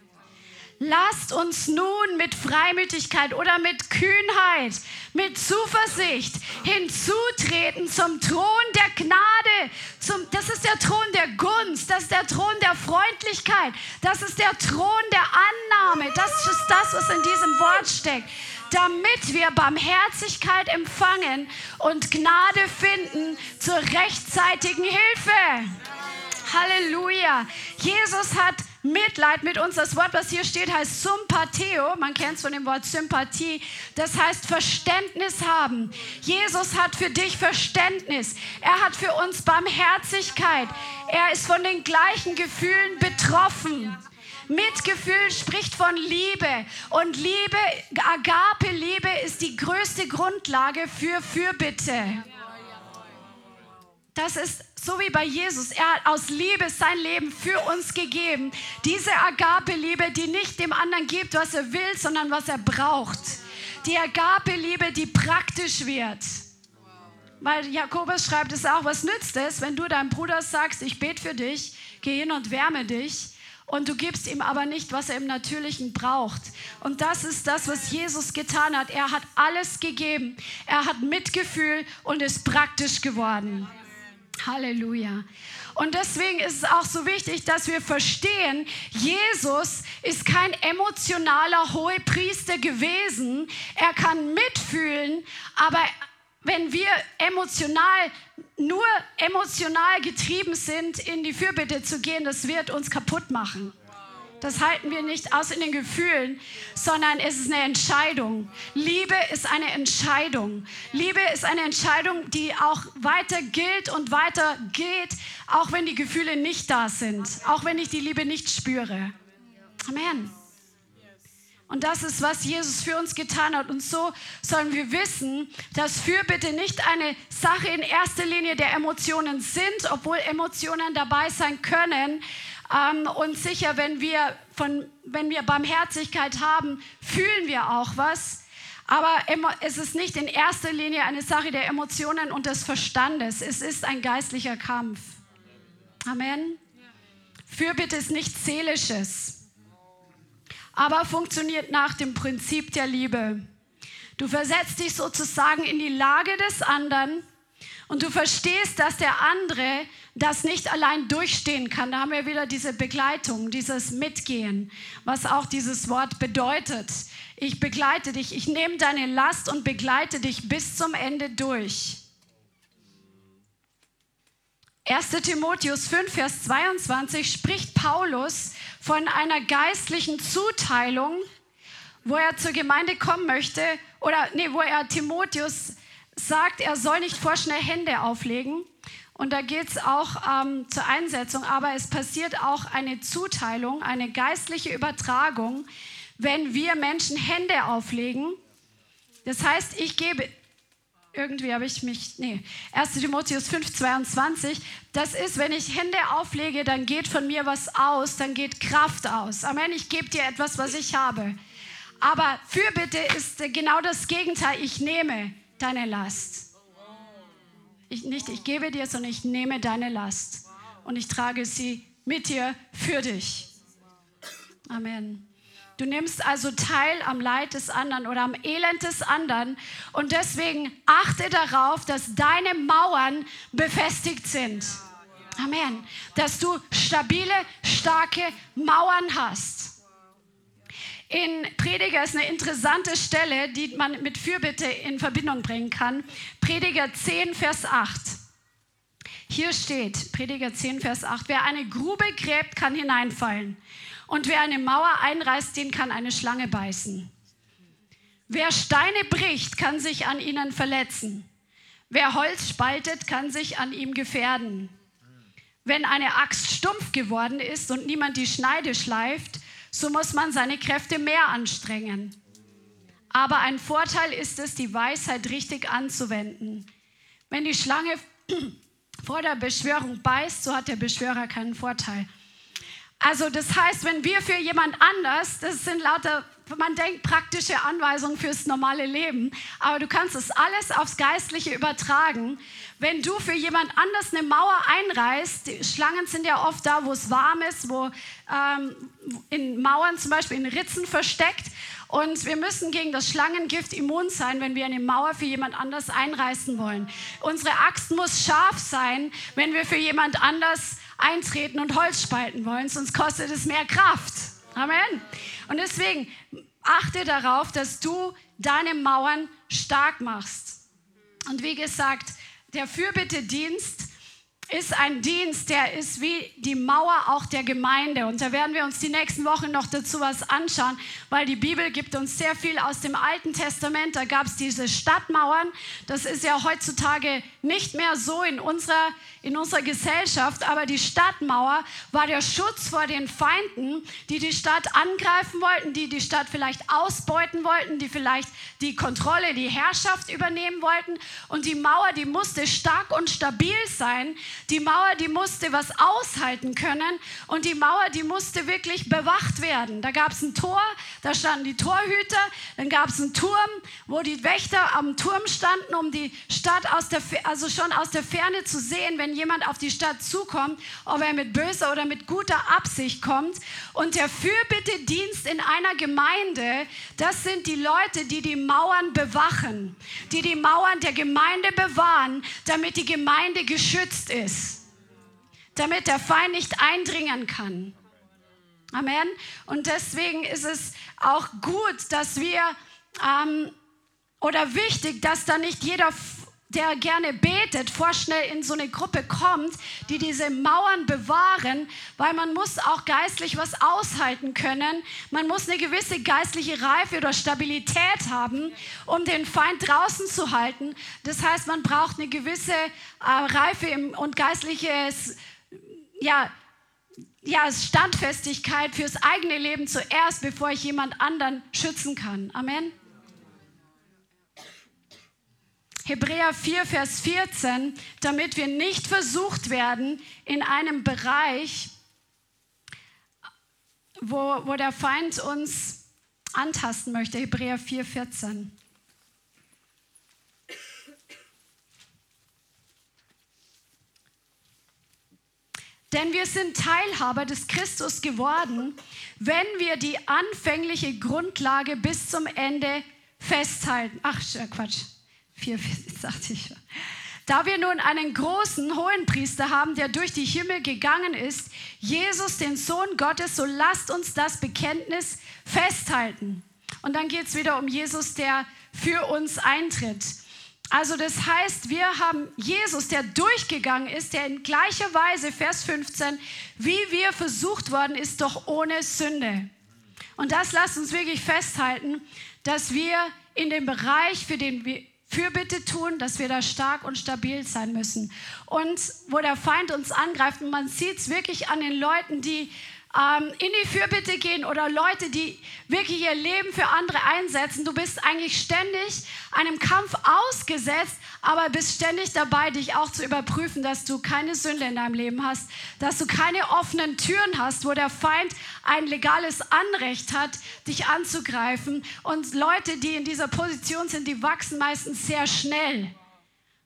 Lasst uns nun mit Freimütigkeit oder mit Kühnheit, mit Zuversicht hinzutreten zum Thron der Gnade. Zum, das ist der Thron der Gunst, das ist der Thron der Freundlichkeit, das ist der Thron der Annahme. Das ist das, was in diesem Wort steckt damit wir Barmherzigkeit empfangen und Gnade finden zur rechtzeitigen Hilfe. Halleluja. Jesus hat Mitleid mit uns. Das Wort, was hier steht, heißt Sympatheo. Man kennt es von dem Wort Sympathie. Das heißt Verständnis haben. Jesus hat für dich Verständnis. Er hat für uns Barmherzigkeit. Er ist von den gleichen Gefühlen betroffen. Mitgefühl spricht von Liebe. Und Liebe, Agape-Liebe ist die größte Grundlage für Fürbitte. Das ist so wie bei Jesus. Er hat aus Liebe sein Leben für uns gegeben. Diese Agape-Liebe, die nicht dem anderen gibt, was er will, sondern was er braucht. Die Agape-Liebe, die praktisch wird. Weil Jakobus schreibt es auch, was nützt es, wenn du deinem Bruder sagst, ich bete für dich, geh hin und wärme dich und du gibst ihm aber nicht, was er im Natürlichen braucht. Und das ist das, was Jesus getan hat. Er hat alles gegeben. Er hat Mitgefühl und ist praktisch geworden. Halleluja. Und deswegen ist es auch so wichtig, dass wir verstehen, Jesus ist kein emotionaler Hohepriester gewesen. Er kann mitfühlen, aber wenn wir emotional, nur emotional getrieben sind, in die Fürbitte zu gehen, das wird uns kaputt machen. Das halten wir nicht aus in den Gefühlen, sondern es ist eine Entscheidung. Liebe ist eine Entscheidung. Liebe ist eine Entscheidung, die auch weiter gilt und weiter geht, auch wenn die Gefühle nicht da sind, auch wenn ich die Liebe nicht spüre. Amen. Und das ist, was Jesus für uns getan hat. Und so sollen wir wissen, dass Fürbitte nicht eine Sache in erster Linie der Emotionen sind, obwohl Emotionen dabei sein können, ähm, und sicher, wenn wir, von, wenn wir Barmherzigkeit haben, fühlen wir auch was. Aber es ist nicht in erster Linie eine Sache der Emotionen und des Verstandes. Es ist ein geistlicher Kampf. Amen. Fürbitte ist nichts Seelisches, aber funktioniert nach dem Prinzip der Liebe. Du versetzt dich sozusagen in die Lage des anderen und du verstehst, dass der andere das nicht allein durchstehen kann. Da haben wir wieder diese Begleitung, dieses Mitgehen, was auch dieses Wort bedeutet. Ich begleite dich, ich nehme deine Last und begleite dich bis zum Ende durch. 1 Timotheus 5, Vers 22 spricht Paulus von einer geistlichen Zuteilung, wo er zur Gemeinde kommen möchte, oder nee, wo er Timotheus sagt, er soll nicht vorschnell Hände auflegen. Und da geht es auch ähm, zur Einsetzung, aber es passiert auch eine Zuteilung, eine geistliche Übertragung, wenn wir Menschen Hände auflegen. Das heißt, ich gebe, irgendwie habe ich mich, nee, 1 Timotheus 5, 22, das ist, wenn ich Hände auflege, dann geht von mir was aus, dann geht Kraft aus. Amen, ich gebe dir etwas, was ich habe. Aber Fürbitte ist genau das Gegenteil, ich nehme deine Last. Ich, nicht ich gebe dir, sondern ich nehme deine Last und ich trage sie mit dir für dich. Amen. Du nimmst also teil am Leid des anderen oder am Elend des anderen und deswegen achte darauf, dass deine Mauern befestigt sind. Amen. Dass du stabile, starke Mauern hast in Prediger ist eine interessante Stelle, die man mit Fürbitte in Verbindung bringen kann. Prediger 10, Vers 8. Hier steht, Prediger 10, Vers 8, wer eine Grube gräbt, kann hineinfallen. Und wer eine Mauer einreißt, den kann eine Schlange beißen. Wer Steine bricht, kann sich an ihnen verletzen. Wer Holz spaltet, kann sich an ihm gefährden. Wenn eine Axt stumpf geworden ist und niemand die Schneide schleift, so muss man seine Kräfte mehr anstrengen. Aber ein Vorteil ist es, die Weisheit richtig anzuwenden. Wenn die Schlange vor der Beschwörung beißt, so hat der Beschwörer keinen Vorteil. Also das heißt, wenn wir für jemand anders, das sind lauter, man denkt praktische Anweisungen fürs normale Leben, aber du kannst das alles aufs Geistliche übertragen. Wenn du für jemand anders eine Mauer einreißt, Schlangen sind ja oft da, wo es warm ist, wo ähm, in Mauern zum Beispiel in Ritzen versteckt. Und wir müssen gegen das Schlangengift immun sein, wenn wir eine Mauer für jemand anders einreißen wollen. Unsere Axt muss scharf sein, wenn wir für jemand anders eintreten und Holz spalten wollen, sonst kostet es mehr Kraft. Amen. Und deswegen achte darauf, dass du deine Mauern stark machst. Und wie gesagt, der Fürbittedienst ist ein Dienst, der ist wie die Mauer auch der Gemeinde. Und da werden wir uns die nächsten Wochen noch dazu was anschauen, weil die Bibel gibt uns sehr viel aus dem Alten Testament. Da gab es diese Stadtmauern. Das ist ja heutzutage nicht mehr so in unserer, in unserer Gesellschaft. Aber die Stadtmauer war der Schutz vor den Feinden, die die Stadt angreifen wollten, die die Stadt vielleicht ausbeuten wollten, die vielleicht die Kontrolle, die Herrschaft übernehmen wollten. Und die Mauer, die musste stark und stabil sein die Mauer, die musste was aushalten können und die Mauer, die musste wirklich bewacht werden. Da gab es ein Tor, da standen die Torhüter, dann gab es einen Turm, wo die Wächter am Turm standen, um die Stadt aus der, also schon aus der Ferne zu sehen, wenn jemand auf die Stadt zukommt, ob er mit böser oder mit guter Absicht kommt. Und der Fürbittedienst in einer Gemeinde, das sind die Leute, die die Mauern bewachen, die die Mauern der Gemeinde bewahren, damit die Gemeinde geschützt ist ist, damit der Feind nicht eindringen kann. Amen. Und deswegen ist es auch gut, dass wir, ähm, oder wichtig, dass da nicht jeder der gerne betet, vorschnell in so eine Gruppe kommt, die diese Mauern bewahren, weil man muss auch geistlich was aushalten können. Man muss eine gewisse geistliche Reife oder Stabilität haben, um den Feind draußen zu halten. Das heißt, man braucht eine gewisse äh, Reife und geistliches, ja, ja, Standfestigkeit fürs eigene Leben zuerst, bevor ich jemand anderen schützen kann. Amen. Hebräer 4, Vers 14, damit wir nicht versucht werden in einem Bereich, wo, wo der Feind uns antasten möchte. Hebräer 4, 14. Denn wir sind Teilhaber des Christus geworden, wenn wir die anfängliche Grundlage bis zum Ende festhalten. Ach, Quatsch. 4, sagte ich. Da wir nun einen großen hohen Priester haben, der durch die Himmel gegangen ist, Jesus, den Sohn Gottes, so lasst uns das Bekenntnis festhalten. Und dann geht es wieder um Jesus, der für uns eintritt. Also das heißt, wir haben Jesus, der durchgegangen ist, der in gleicher Weise, Vers 15, wie wir versucht worden ist, doch ohne Sünde. Und das lasst uns wirklich festhalten, dass wir in dem Bereich, für den wir Fürbitte tun, dass wir da stark und stabil sein müssen. Und wo der Feind uns angreift, und man sieht es wirklich an den Leuten, die ähm, in die Fürbitte gehen oder Leute, die wirklich ihr Leben für andere einsetzen. Du bist eigentlich ständig einem Kampf ausgesetzt, aber bist ständig dabei, dich auch zu überprüfen, dass du keine Sünde in deinem Leben hast, dass du keine offenen Türen hast, wo der Feind ein legales Anrecht hat, dich anzugreifen. Und Leute, die in dieser Position sind, die wachsen meistens sehr schnell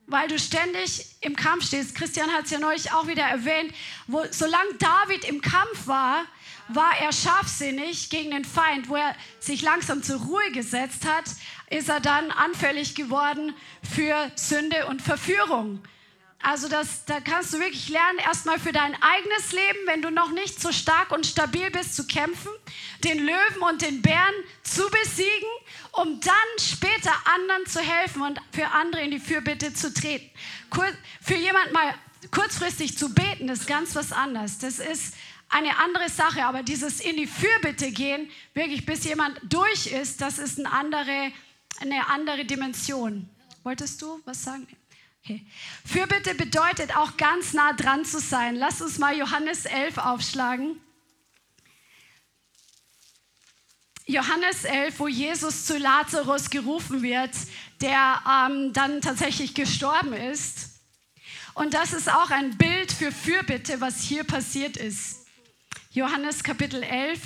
weil du ständig im Kampf stehst. Christian hat es ja neulich auch wieder erwähnt, wo, solange David im Kampf war, war er scharfsinnig gegen den Feind. Wo er sich langsam zur Ruhe gesetzt hat, ist er dann anfällig geworden für Sünde und Verführung. Also das, da kannst du wirklich lernen, erstmal für dein eigenes Leben, wenn du noch nicht so stark und stabil bist, zu kämpfen, den Löwen und den Bären zu besiegen, um dann später anderen zu helfen und für andere in die Fürbitte zu treten. Für jemand mal kurzfristig zu beten, ist ganz was anderes. Das ist eine andere Sache, aber dieses in die Fürbitte gehen, wirklich bis jemand durch ist, das ist eine andere, eine andere Dimension. Wolltest du was sagen? Fürbitte bedeutet auch ganz nah dran zu sein. Lass uns mal Johannes 11 aufschlagen. Johannes 11, wo Jesus zu Lazarus gerufen wird, der ähm, dann tatsächlich gestorben ist. Und das ist auch ein Bild für Fürbitte, was hier passiert ist. Johannes Kapitel 11.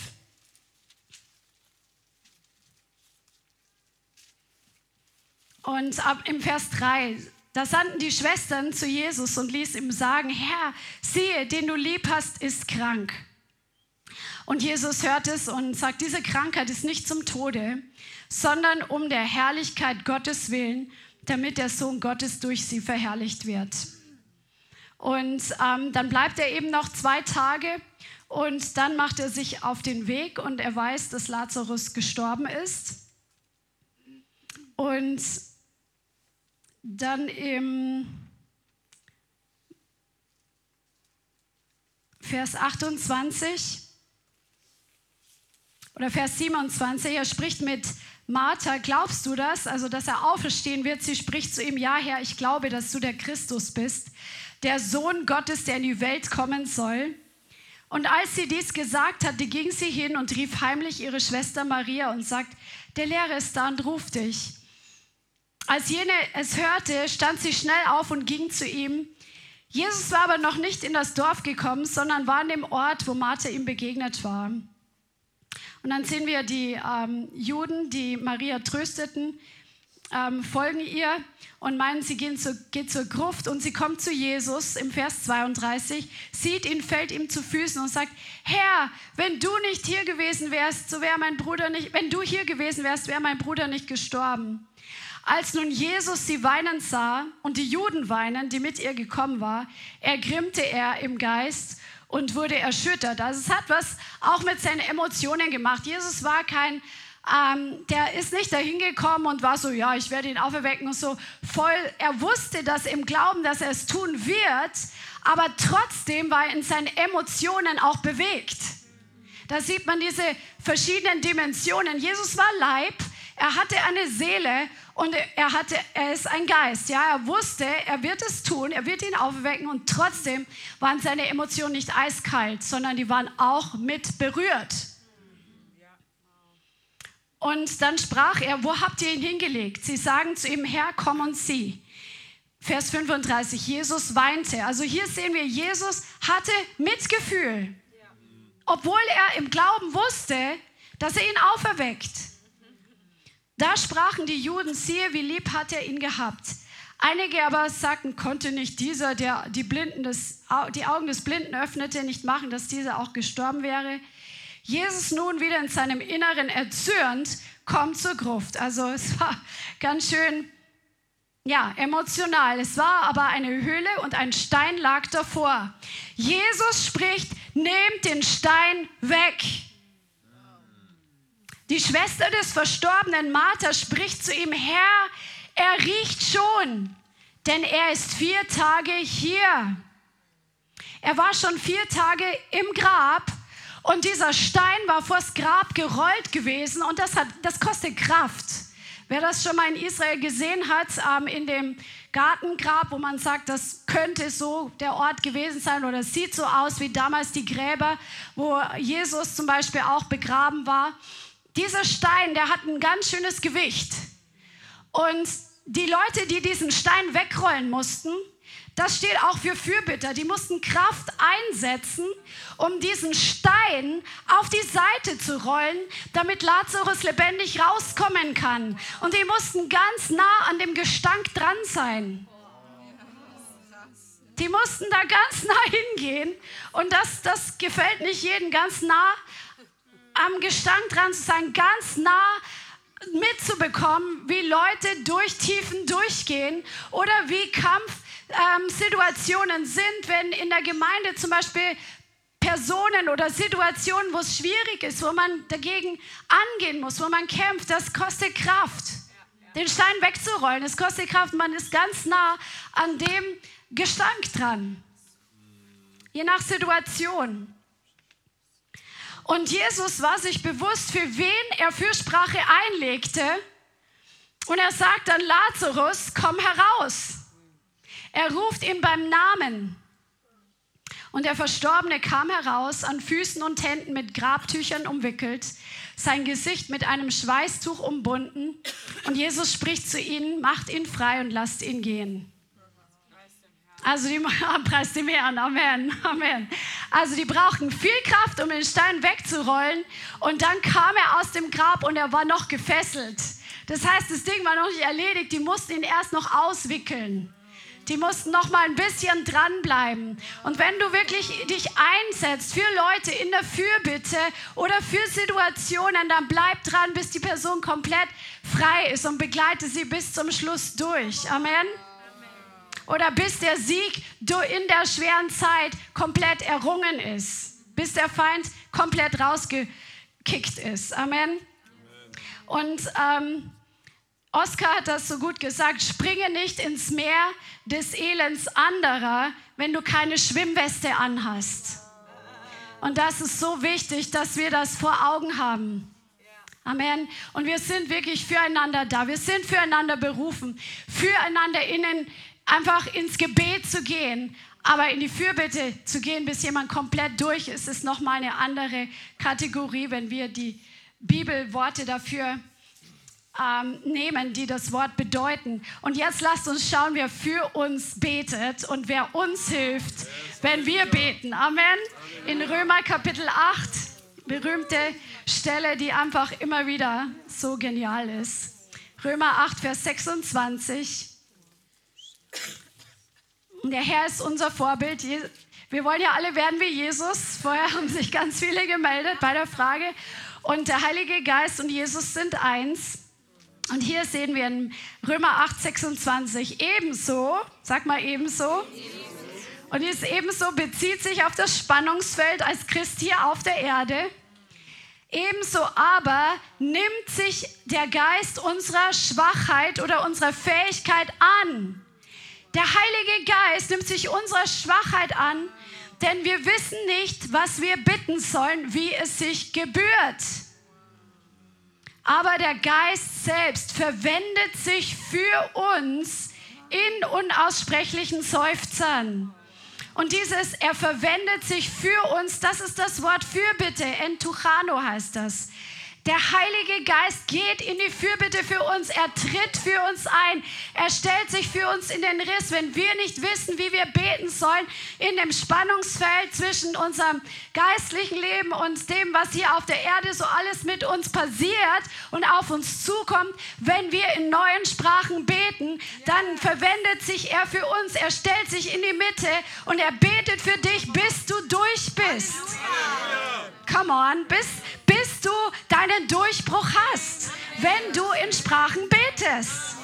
Und ab im Vers 3, da sandten die Schwestern zu Jesus und ließ ihm sagen, Herr, siehe, den du lieb hast, ist krank. Und Jesus hört es und sagt, diese Krankheit ist nicht zum Tode, sondern um der Herrlichkeit Gottes willen, damit der Sohn Gottes durch sie verherrlicht wird. Und ähm, dann bleibt er eben noch zwei Tage und dann macht er sich auf den Weg und er weiß, dass Lazarus gestorben ist. Und dann im Vers 28 oder Vers 27, er spricht mit Martha, glaubst du das? Also, dass er auferstehen wird. Sie spricht zu ihm, ja Herr, ich glaube, dass du der Christus bist, der Sohn Gottes, der in die Welt kommen soll. Und als sie dies gesagt hatte, ging sie hin und rief heimlich ihre Schwester Maria und sagt, der Lehrer ist da und ruft dich. Als jene es hörte, stand sie schnell auf und ging zu ihm. Jesus war aber noch nicht in das Dorf gekommen, sondern war an dem Ort, wo Martha ihm begegnet war. Und dann sehen wir die ähm, Juden, die Maria trösteten, ähm, folgen ihr und meinen, sie gehen zu, geht zur Gruft und sie kommt zu Jesus im Vers 32, sieht ihn, fällt ihm zu Füßen und sagt, Herr, wenn du nicht hier gewesen wärst, so wäre mein Bruder nicht, wenn du hier gewesen wärst, wäre mein Bruder nicht gestorben. Als nun Jesus sie weinen sah und die Juden weinen, die mit ihr gekommen war, ergrimmte er im Geist und wurde erschüttert. Also es hat was auch mit seinen Emotionen gemacht. Jesus war kein ähm, der ist nicht dahin gekommen und war so, ja, ich werde ihn auferwecken und so voll. Er wusste das im Glauben, dass er es tun wird, aber trotzdem war er in seinen Emotionen auch bewegt. Da sieht man diese verschiedenen Dimensionen. Jesus war Leib, er hatte eine Seele und er, hatte, er ist ein Geist. Ja, er wusste, er wird es tun, er wird ihn aufwecken und trotzdem waren seine Emotionen nicht eiskalt, sondern die waren auch mit berührt. Und dann sprach er, wo habt ihr ihn hingelegt? Sie sagen zu ihm, Herr, komm und sieh. Vers 35, Jesus weinte. Also hier sehen wir, Jesus hatte Mitgefühl, obwohl er im Glauben wusste, dass er ihn auferweckt. Da sprachen die Juden, siehe, wie lieb hat er ihn gehabt. Einige aber sagten, konnte nicht dieser, der die, Blinden des, die Augen des Blinden öffnete, nicht machen, dass dieser auch gestorben wäre. Jesus nun wieder in seinem Inneren erzürnt, kommt zur Gruft. Also es war ganz schön, ja, emotional. Es war aber eine Höhle und ein Stein lag davor. Jesus spricht, nehmt den Stein weg. Die Schwester des verstorbenen Martha spricht zu ihm, Herr, er riecht schon, denn er ist vier Tage hier. Er war schon vier Tage im Grab und dieser Stein war vors Grab gerollt gewesen und das, hat, das kostet Kraft. Wer das schon mal in Israel gesehen hat, ähm, in dem Gartengrab, wo man sagt, das könnte so der Ort gewesen sein oder sieht so aus wie damals die Gräber, wo Jesus zum Beispiel auch begraben war. Dieser Stein, der hat ein ganz schönes Gewicht. Und die Leute, die diesen Stein wegrollen mussten, das steht auch für Fürbitter. Die mussten Kraft einsetzen, um diesen Stein auf die Seite zu rollen, damit Lazarus lebendig rauskommen kann. Und die mussten ganz nah an dem Gestank dran sein. Die mussten da ganz nah hingehen. Und das, das gefällt nicht jedem, ganz nah am Gestank dran zu sein, ganz nah mitzubekommen, wie Leute durch Tiefen durchgehen oder wie Kampf ähm, sind, wenn in der Gemeinde zum Beispiel Personen oder Situationen, wo es schwierig ist, wo man dagegen angehen muss, wo man kämpft, das kostet Kraft. Den Stein wegzurollen, es kostet Kraft. Man ist ganz nah an dem Gestank dran. Je nach Situation. Und Jesus war sich bewusst, für wen er Fürsprache einlegte. Und er sagt dann, Lazarus, komm heraus. Er ruft ihn beim Namen. Und der Verstorbene kam heraus, an Füßen und Händen mit Grabtüchern umwickelt, sein Gesicht mit einem Schweißtuch umbunden. Und Jesus spricht zu ihnen, macht ihn frei und lasst ihn gehen. Also die preis dem Herrn, Amen, Amen. Also die brauchten viel Kraft, um den Stein wegzurollen. Und dann kam er aus dem Grab und er war noch gefesselt. Das heißt, das Ding war noch nicht erledigt. Die mussten ihn erst noch auswickeln. Die mussten noch mal ein bisschen dranbleiben. Und wenn du wirklich dich einsetzt für Leute in der Fürbitte oder für Situationen, dann bleib dran, bis die Person komplett frei ist und begleite sie bis zum Schluss durch. Amen oder bis der Sieg in der schweren Zeit komplett errungen ist, bis der Feind komplett rausgekickt ist. Amen. Und ähm, Oskar hat das so gut gesagt, springe nicht ins Meer des Elends anderer, wenn du keine Schwimmweste anhast. Und das ist so wichtig, dass wir das vor Augen haben. Amen. Und wir sind wirklich füreinander da. Wir sind füreinander berufen, füreinander in den einfach ins Gebet zu gehen, aber in die Fürbitte zu gehen, bis jemand komplett durch ist, ist nochmal eine andere Kategorie, wenn wir die Bibelworte dafür ähm, nehmen, die das Wort bedeuten. Und jetzt lasst uns schauen, wer für uns betet und wer uns hilft, wenn wir beten. Amen. In Römer Kapitel 8, berühmte Stelle, die einfach immer wieder so genial ist. Römer 8, Vers 26. Der Herr ist unser Vorbild. Wir wollen ja alle werden wie Jesus. Vorher haben sich ganz viele gemeldet bei der Frage. Und der Heilige Geist und Jesus sind eins. Und hier sehen wir in Römer 8, 26 ebenso, sag mal ebenso. Und dieses ebenso bezieht sich auf das Spannungsfeld als Christ hier auf der Erde. Ebenso aber nimmt sich der Geist unserer Schwachheit oder unserer Fähigkeit an. Der Heilige Geist nimmt sich unserer Schwachheit an, denn wir wissen nicht, was wir bitten sollen, wie es sich gebührt. Aber der Geist selbst verwendet sich für uns in unaussprechlichen Seufzern. Und dieses, er verwendet sich für uns, das ist das Wort Fürbitte, entuchano heißt das. Der Heilige Geist geht in die Fürbitte für uns. Er tritt für uns ein. Er stellt sich für uns in den Riss. Wenn wir nicht wissen, wie wir beten sollen, in dem Spannungsfeld zwischen unserem geistlichen Leben und dem, was hier auf der Erde so alles mit uns passiert und auf uns zukommt, wenn wir in neuen Sprachen beten, dann verwendet sich er für uns. Er stellt sich in die Mitte und er betet für dich, bis du durch bist. Come on, bis, bis du deinen Durchbruch hast, wenn du in Sprachen betest.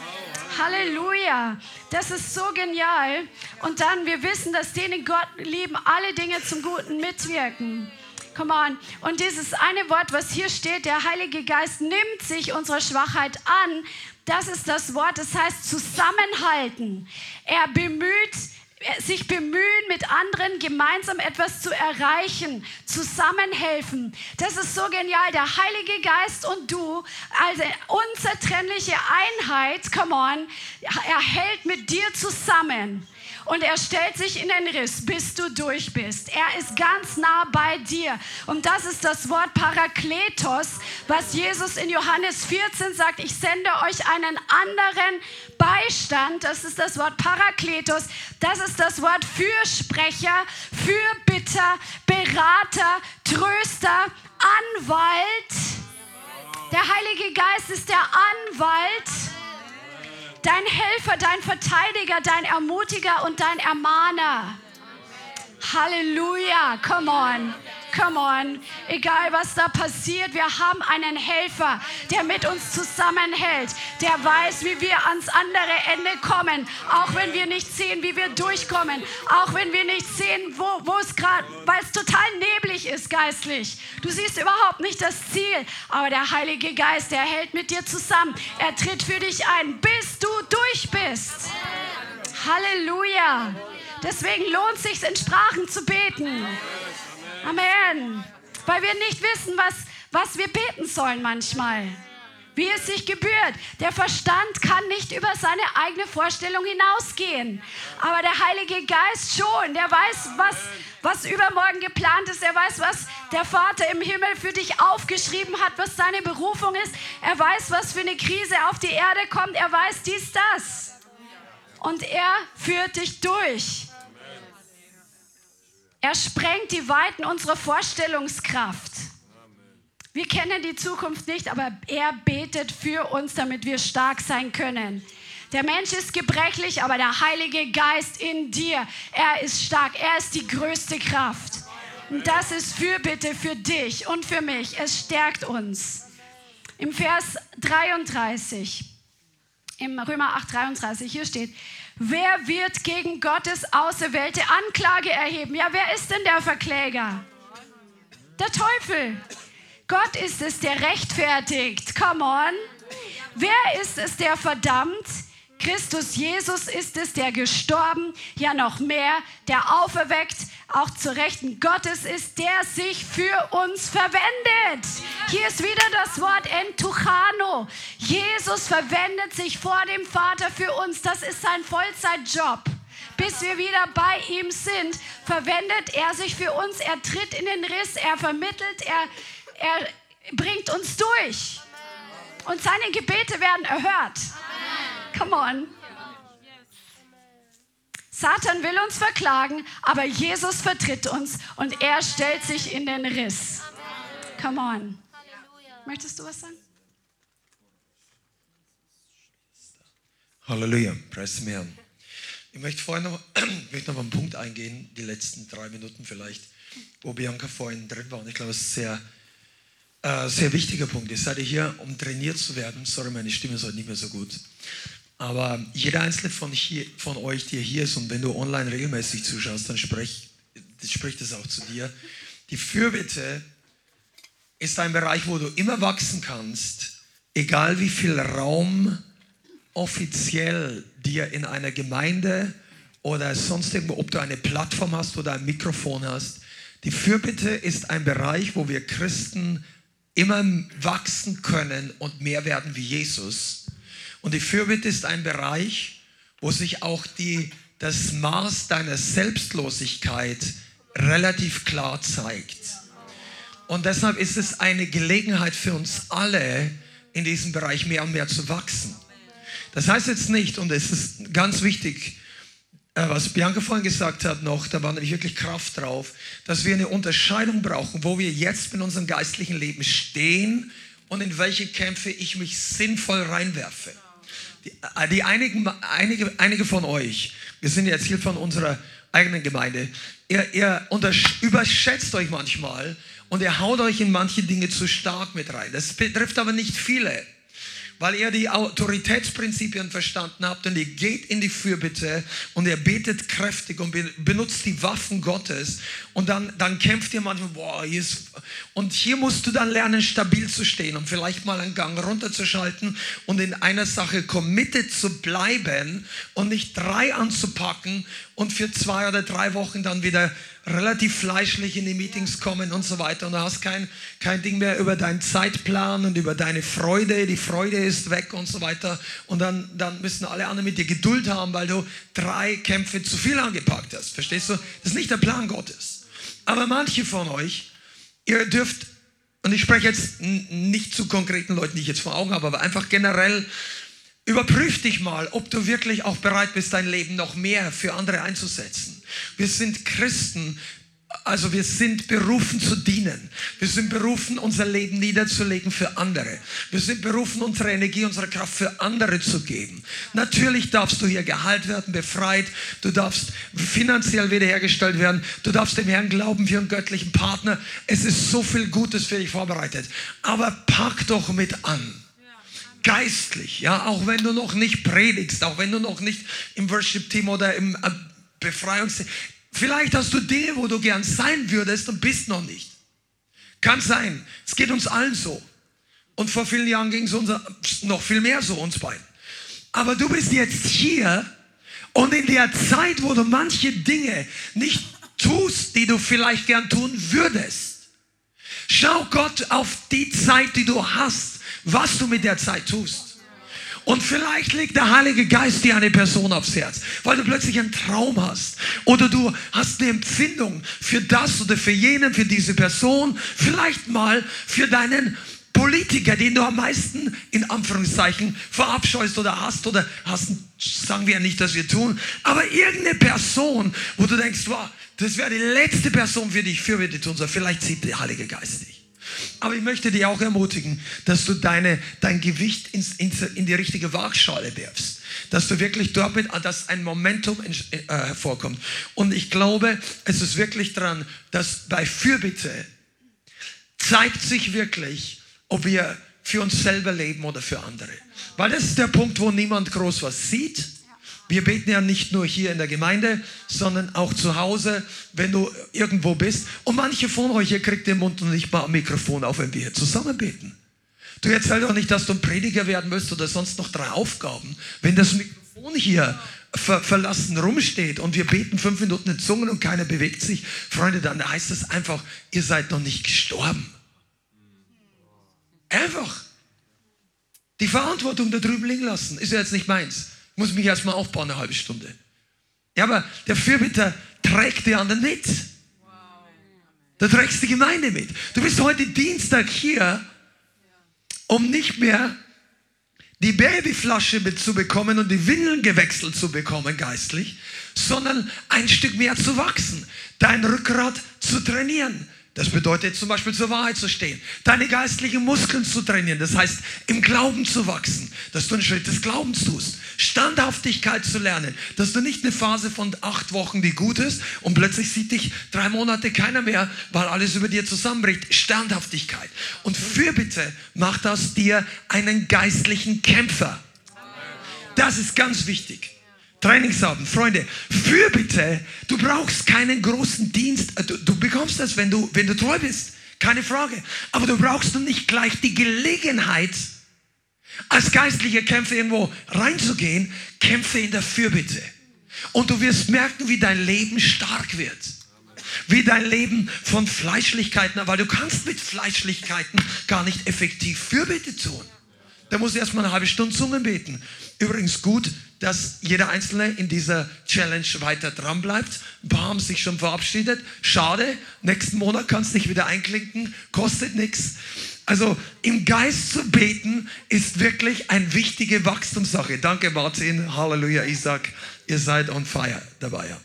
Halleluja. Das ist so genial. Und dann, wir wissen, dass denen Gott lieben, alle Dinge zum Guten mitwirken. Come on. Und dieses eine Wort, was hier steht, der Heilige Geist nimmt sich unserer Schwachheit an. Das ist das Wort, das heißt zusammenhalten. Er bemüht sich bemühen, mit anderen gemeinsam etwas zu erreichen, zusammenhelfen. Das ist so genial. Der Heilige Geist und du, also unzertrennliche Einheit, come on, er hält mit dir zusammen und er stellt sich in den Riss, bis du durch bist. Er ist ganz nah bei dir. Und das ist das Wort Parakletos, was Jesus in Johannes 14 sagt. Ich sende euch einen anderen Beistand. Das ist das Wort Parakletos. Das ist das Wort Fürsprecher, Fürbitter, Berater, Tröster, Anwalt. Der Heilige Geist ist der Anwalt dein Helfer, dein Verteidiger, dein Ermutiger und dein Ermahner. Halleluja, come on. Come on, egal was da passiert, wir haben einen Helfer, der mit uns zusammenhält, der weiß, wie wir ans andere Ende kommen, auch wenn wir nicht sehen, wie wir durchkommen, auch wenn wir nicht sehen, wo, es gerade, weil es total neblig ist geistlich. Du siehst überhaupt nicht das Ziel, aber der Heilige Geist, der hält mit dir zusammen. Er tritt für dich ein, bis du durch bist. Halleluja. Deswegen lohnt es sich, in Sprachen zu beten. Amen. Weil wir nicht wissen, was, was wir beten sollen manchmal. Wie es sich gebührt. Der Verstand kann nicht über seine eigene Vorstellung hinausgehen. Aber der Heilige Geist schon. Der weiß, was, was übermorgen geplant ist. Er weiß, was der Vater im Himmel für dich aufgeschrieben hat, was seine Berufung ist. Er weiß, was für eine Krise auf die Erde kommt. Er weiß dies, das. Und er führt dich durch. Er sprengt die Weiten unserer Vorstellungskraft. Wir kennen die Zukunft nicht, aber er betet für uns, damit wir stark sein können. Der Mensch ist gebrechlich, aber der Heilige Geist in dir, er ist stark, er ist die größte Kraft. Und das ist Fürbitte für dich und für mich. Es stärkt uns. Im Vers 33, im Römer 8, 33, hier steht, wer wird gegen Gottes Auserwählte Anklage erheben? Ja, wer ist denn der Verkläger? Der Teufel. Gott ist es, der rechtfertigt. Come on. Wer ist es, der verdammt? Christus Jesus ist es, der gestorben, ja noch mehr, der auferweckt, auch zu Rechten Gottes ist, der sich für uns verwendet. Hier ist wieder das Wort entuchano. Jesus verwendet sich vor dem Vater für uns. Das ist sein Vollzeitjob. Bis wir wieder bei ihm sind, verwendet er sich für uns. Er tritt in den Riss, er vermittelt, er, er bringt uns durch. Und seine Gebete werden erhört. Come on. Satan will uns verklagen, aber Jesus vertritt uns und er stellt sich in den Riss. Come on. Möchtest du was sagen? Halleluja, preis dem Herrn. Ich möchte vorhin noch, möchte noch einen Punkt eingehen, die letzten drei Minuten vielleicht, wo Bianca vorhin drin war. Und ich glaube, es ist sehr, äh, sehr wichtiger Punkt. Ihr seid hier, um trainiert zu werden. Sorry, meine Stimme ist heute nicht mehr so gut. Aber jeder einzelne von, hier, von euch, der hier ist, und wenn du online regelmäßig zuschaust, dann sprich, spricht es auch zu dir. Die Fürbitte ist ein Bereich, wo du immer wachsen kannst, egal wie viel Raum offiziell dir in einer Gemeinde oder sonst irgendwo, ob du eine Plattform hast oder ein Mikrofon hast. Die Fürbitte ist ein Bereich, wo wir Christen immer wachsen können und mehr werden wie Jesus. Und die Fürbitte ist ein Bereich, wo sich auch die, das Maß deiner Selbstlosigkeit relativ klar zeigt. Und deshalb ist es eine Gelegenheit für uns alle, in diesem Bereich mehr und mehr zu wachsen. Das heißt jetzt nicht, und es ist ganz wichtig, äh, was Bianca vorhin gesagt hat noch, da war nämlich wirklich Kraft drauf, dass wir eine Unterscheidung brauchen, wo wir jetzt in unserem geistlichen Leben stehen und in welche Kämpfe ich mich sinnvoll reinwerfe. Die, äh, die einigen, einige, einige von euch, wir sind jetzt hier von unserer eigenen Gemeinde, ihr, ihr überschätzt euch manchmal und ihr haut euch in manche Dinge zu stark mit rein. Das betrifft aber nicht viele weil ihr die Autoritätsprinzipien verstanden habt und ihr geht in die Fürbitte und ihr betet kräftig und benutzt die Waffen Gottes und dann, dann kämpft ihr manchmal, boah, hier ist, und hier musst du dann lernen, stabil zu stehen und vielleicht mal einen Gang runterzuschalten und in einer Sache committed zu bleiben und nicht drei anzupacken und für zwei oder drei Wochen dann wieder relativ fleischlich in die Meetings kommen und so weiter und du hast kein, kein Ding mehr über deinen Zeitplan und über deine Freude, die Freude ist weg und so weiter und dann, dann müssen alle anderen mit dir Geduld haben, weil du drei Kämpfe zu viel angepackt hast. Verstehst du? Das ist nicht der Plan Gottes. Aber manche von euch, ihr dürft, und ich spreche jetzt nicht zu konkreten Leuten, die ich jetzt vor Augen habe, aber einfach generell, Überprüf dich mal, ob du wirklich auch bereit bist, dein Leben noch mehr für andere einzusetzen. Wir sind Christen, also wir sind berufen zu dienen. Wir sind berufen, unser Leben niederzulegen für andere. Wir sind berufen, unsere Energie, unsere Kraft für andere zu geben. Natürlich darfst du hier geheilt werden, befreit. Du darfst finanziell wiederhergestellt werden. Du darfst dem Herrn glauben wie einen göttlichen Partner. Es ist so viel Gutes für dich vorbereitet. Aber pack doch mit an geistlich, ja, auch wenn du noch nicht predigst, auch wenn du noch nicht im Worship-Team oder im äh, Befreiungsteam, vielleicht hast du Dinge, wo du gern sein würdest und bist noch nicht. Kann sein. Es geht uns allen so. Und vor vielen Jahren ging es uns noch viel mehr so, uns beiden. Aber du bist jetzt hier und in der Zeit, wo du manche Dinge nicht tust, die du vielleicht gern tun würdest, schau Gott auf die Zeit, die du hast was du mit der Zeit tust. Und vielleicht legt der Heilige Geist dir eine Person aufs Herz, weil du plötzlich einen Traum hast. Oder du hast eine Empfindung für das oder für jenen, für diese Person. Vielleicht mal für deinen Politiker, den du am meisten in Anführungszeichen verabscheust oder hast oder hast, sagen wir ja nicht, dass wir tun, aber irgendeine Person, wo du denkst, wow, das wäre die letzte Person, für die ich Fürbitte tun soll. Vielleicht sieht der Heilige Geist dich. Aber ich möchte dich auch ermutigen, dass du deine, dein Gewicht ins, ins, in die richtige Waagschale wirfst. Dass du wirklich dort mit, dass ein Momentum äh, hervorkommt. Und ich glaube, es ist wirklich dran, dass bei Fürbitte zeigt sich wirklich, ob wir für uns selber leben oder für andere. Weil das ist der Punkt, wo niemand groß was sieht. Wir beten ja nicht nur hier in der Gemeinde, sondern auch zu Hause, wenn du irgendwo bist. Und manche von euch, ihr kriegt den Mund noch nicht mal am Mikrofon auf, wenn wir hier zusammen beten. Du erzählst doch nicht, dass du ein Prediger werden willst oder sonst noch drei Aufgaben. Wenn das Mikrofon hier ver verlassen rumsteht und wir beten fünf Minuten in Zungen und keiner bewegt sich, Freunde, dann heißt das einfach, ihr seid noch nicht gestorben. Einfach. Die Verantwortung da drüben liegen lassen, ist ja jetzt nicht meins. Ich muss mich erstmal aufbauen, eine halbe Stunde. Ja, aber der Fürbitter trägt die anderen mit. Da trägst die Gemeinde mit. Du bist heute Dienstag hier, um nicht mehr die Babyflasche mitzubekommen und die Windeln gewechselt zu bekommen geistlich, sondern ein Stück mehr zu wachsen, dein Rückgrat zu trainieren, das bedeutet zum Beispiel zur Wahrheit zu stehen, deine geistlichen Muskeln zu trainieren, das heißt im Glauben zu wachsen, dass du einen Schritt des Glaubens tust, Standhaftigkeit zu lernen, dass du nicht eine Phase von acht Wochen, die gut ist und plötzlich sieht dich drei Monate keiner mehr, weil alles über dir zusammenbricht. Standhaftigkeit. Und Fürbitte macht aus dir einen geistlichen Kämpfer. Das ist ganz wichtig. Trainingsabend. Freunde, Fürbitte, du brauchst keinen großen Dienst. Du, du, bekommst das, wenn du, wenn du treu bist. Keine Frage. Aber du brauchst noch nicht gleich die Gelegenheit, als geistlicher Kämpfer irgendwo reinzugehen. Kämpfe in der Fürbitte. Und du wirst merken, wie dein Leben stark wird. Wie dein Leben von Fleischlichkeiten, weil du kannst mit Fleischlichkeiten gar nicht effektiv Fürbitte tun. Da muss erstmal eine halbe Stunde Zungen beten. Übrigens gut, dass jeder Einzelne in dieser Challenge weiter dran bleibt. Ein paar haben sich schon verabschiedet. Schade, nächsten Monat kannst du dich wieder einklinken, kostet nichts. Also im Geist zu beten ist wirklich eine wichtige Wachstumssache. Danke Martin, Halleluja Isaac, ihr seid on fire dabei.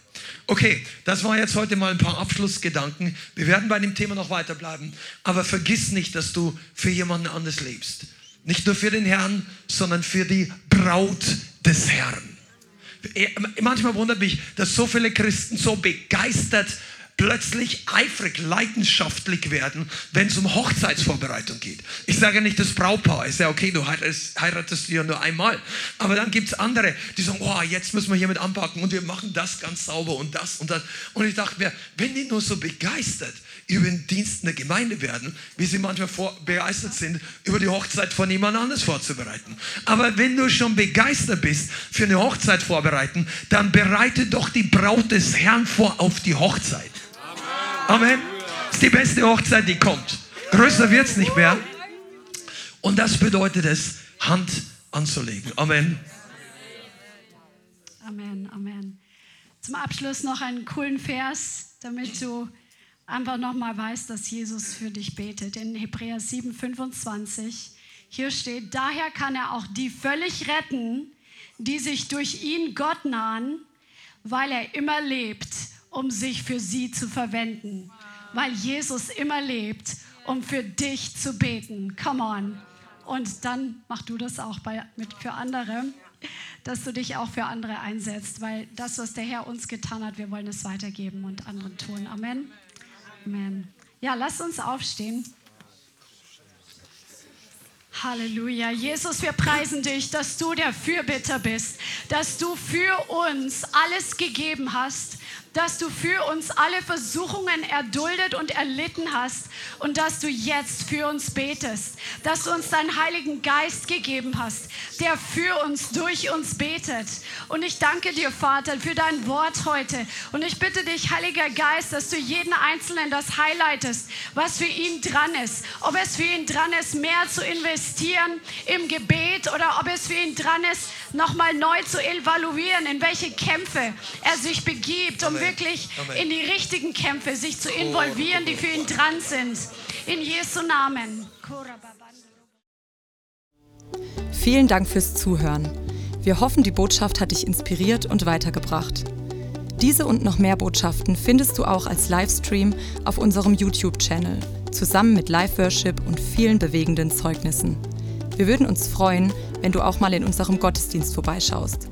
Okay, das war jetzt heute mal ein paar Abschlussgedanken. Wir werden bei dem Thema noch weiterbleiben. Aber vergiss nicht, dass du für jemanden anders lebst. Nicht nur für den Herrn, sondern für die Braut des Herrn. Manchmal wundert mich, dass so viele Christen so begeistert plötzlich eifrig, leidenschaftlich werden, wenn es um Hochzeitsvorbereitung geht. Ich sage nicht das Braupaar, ist ja okay, du heiratest, heiratest ja nur einmal. Aber dann gibt es andere, die sagen, oh, jetzt müssen wir hiermit anpacken und wir machen das ganz sauber und das und das. Und ich dachte mir, wenn die nur so begeistert über den Dienst in der Gemeinde werden, wie sie manchmal vor, begeistert sind, über die Hochzeit von jemand anders vorzubereiten. Aber wenn du schon begeistert bist für eine Hochzeit vorbereiten, dann bereite doch die Braut des Herrn vor auf die Hochzeit. Amen. Das ist die beste Hochzeit, die kommt. Größer wird es nicht mehr. Und das bedeutet es, Hand anzulegen. Amen. Amen, Amen. Zum Abschluss noch einen coolen Vers, damit du einfach nochmal weißt, dass Jesus für dich betet. In Hebräer 7, 25. Hier steht, daher kann er auch die völlig retten, die sich durch ihn Gott nahen, weil er immer lebt, um sich für sie zu verwenden. Weil Jesus immer lebt, um für dich zu beten. Come on. Und dann mach du das auch bei, mit, für andere, dass du dich auch für andere einsetzt, weil das, was der Herr uns getan hat, wir wollen es weitergeben und anderen tun. Amen. Amen. Ja, lass uns aufstehen. Halleluja. Jesus, wir preisen dich, dass du der Fürbitter bist, dass du für uns alles gegeben hast, dass du für uns alle Versuchungen erduldet und erlitten hast und dass du jetzt für uns betest, dass du uns deinen Heiligen Geist gegeben hast, der für uns, durch uns betet. Und ich danke dir, Vater, für dein Wort heute. Und ich bitte dich, Heiliger Geist, dass du jeden Einzelnen das highlightest, was für ihn dran ist. Ob es für ihn dran ist, mehr zu investieren im Gebet oder ob es für ihn dran ist, nochmal neu zu evaluieren, in welche Kämpfe er sich begibt, um wirklich Amen. in die richtigen Kämpfe sich zu involvieren, die für ihn dran sind. In Jesu Namen. Vielen Dank fürs Zuhören. Wir hoffen, die Botschaft hat dich inspiriert und weitergebracht. Diese und noch mehr Botschaften findest du auch als Livestream auf unserem YouTube-Channel, zusammen mit Live-Worship und vielen bewegenden Zeugnissen. Wir würden uns freuen, wenn du auch mal in unserem Gottesdienst vorbeischaust.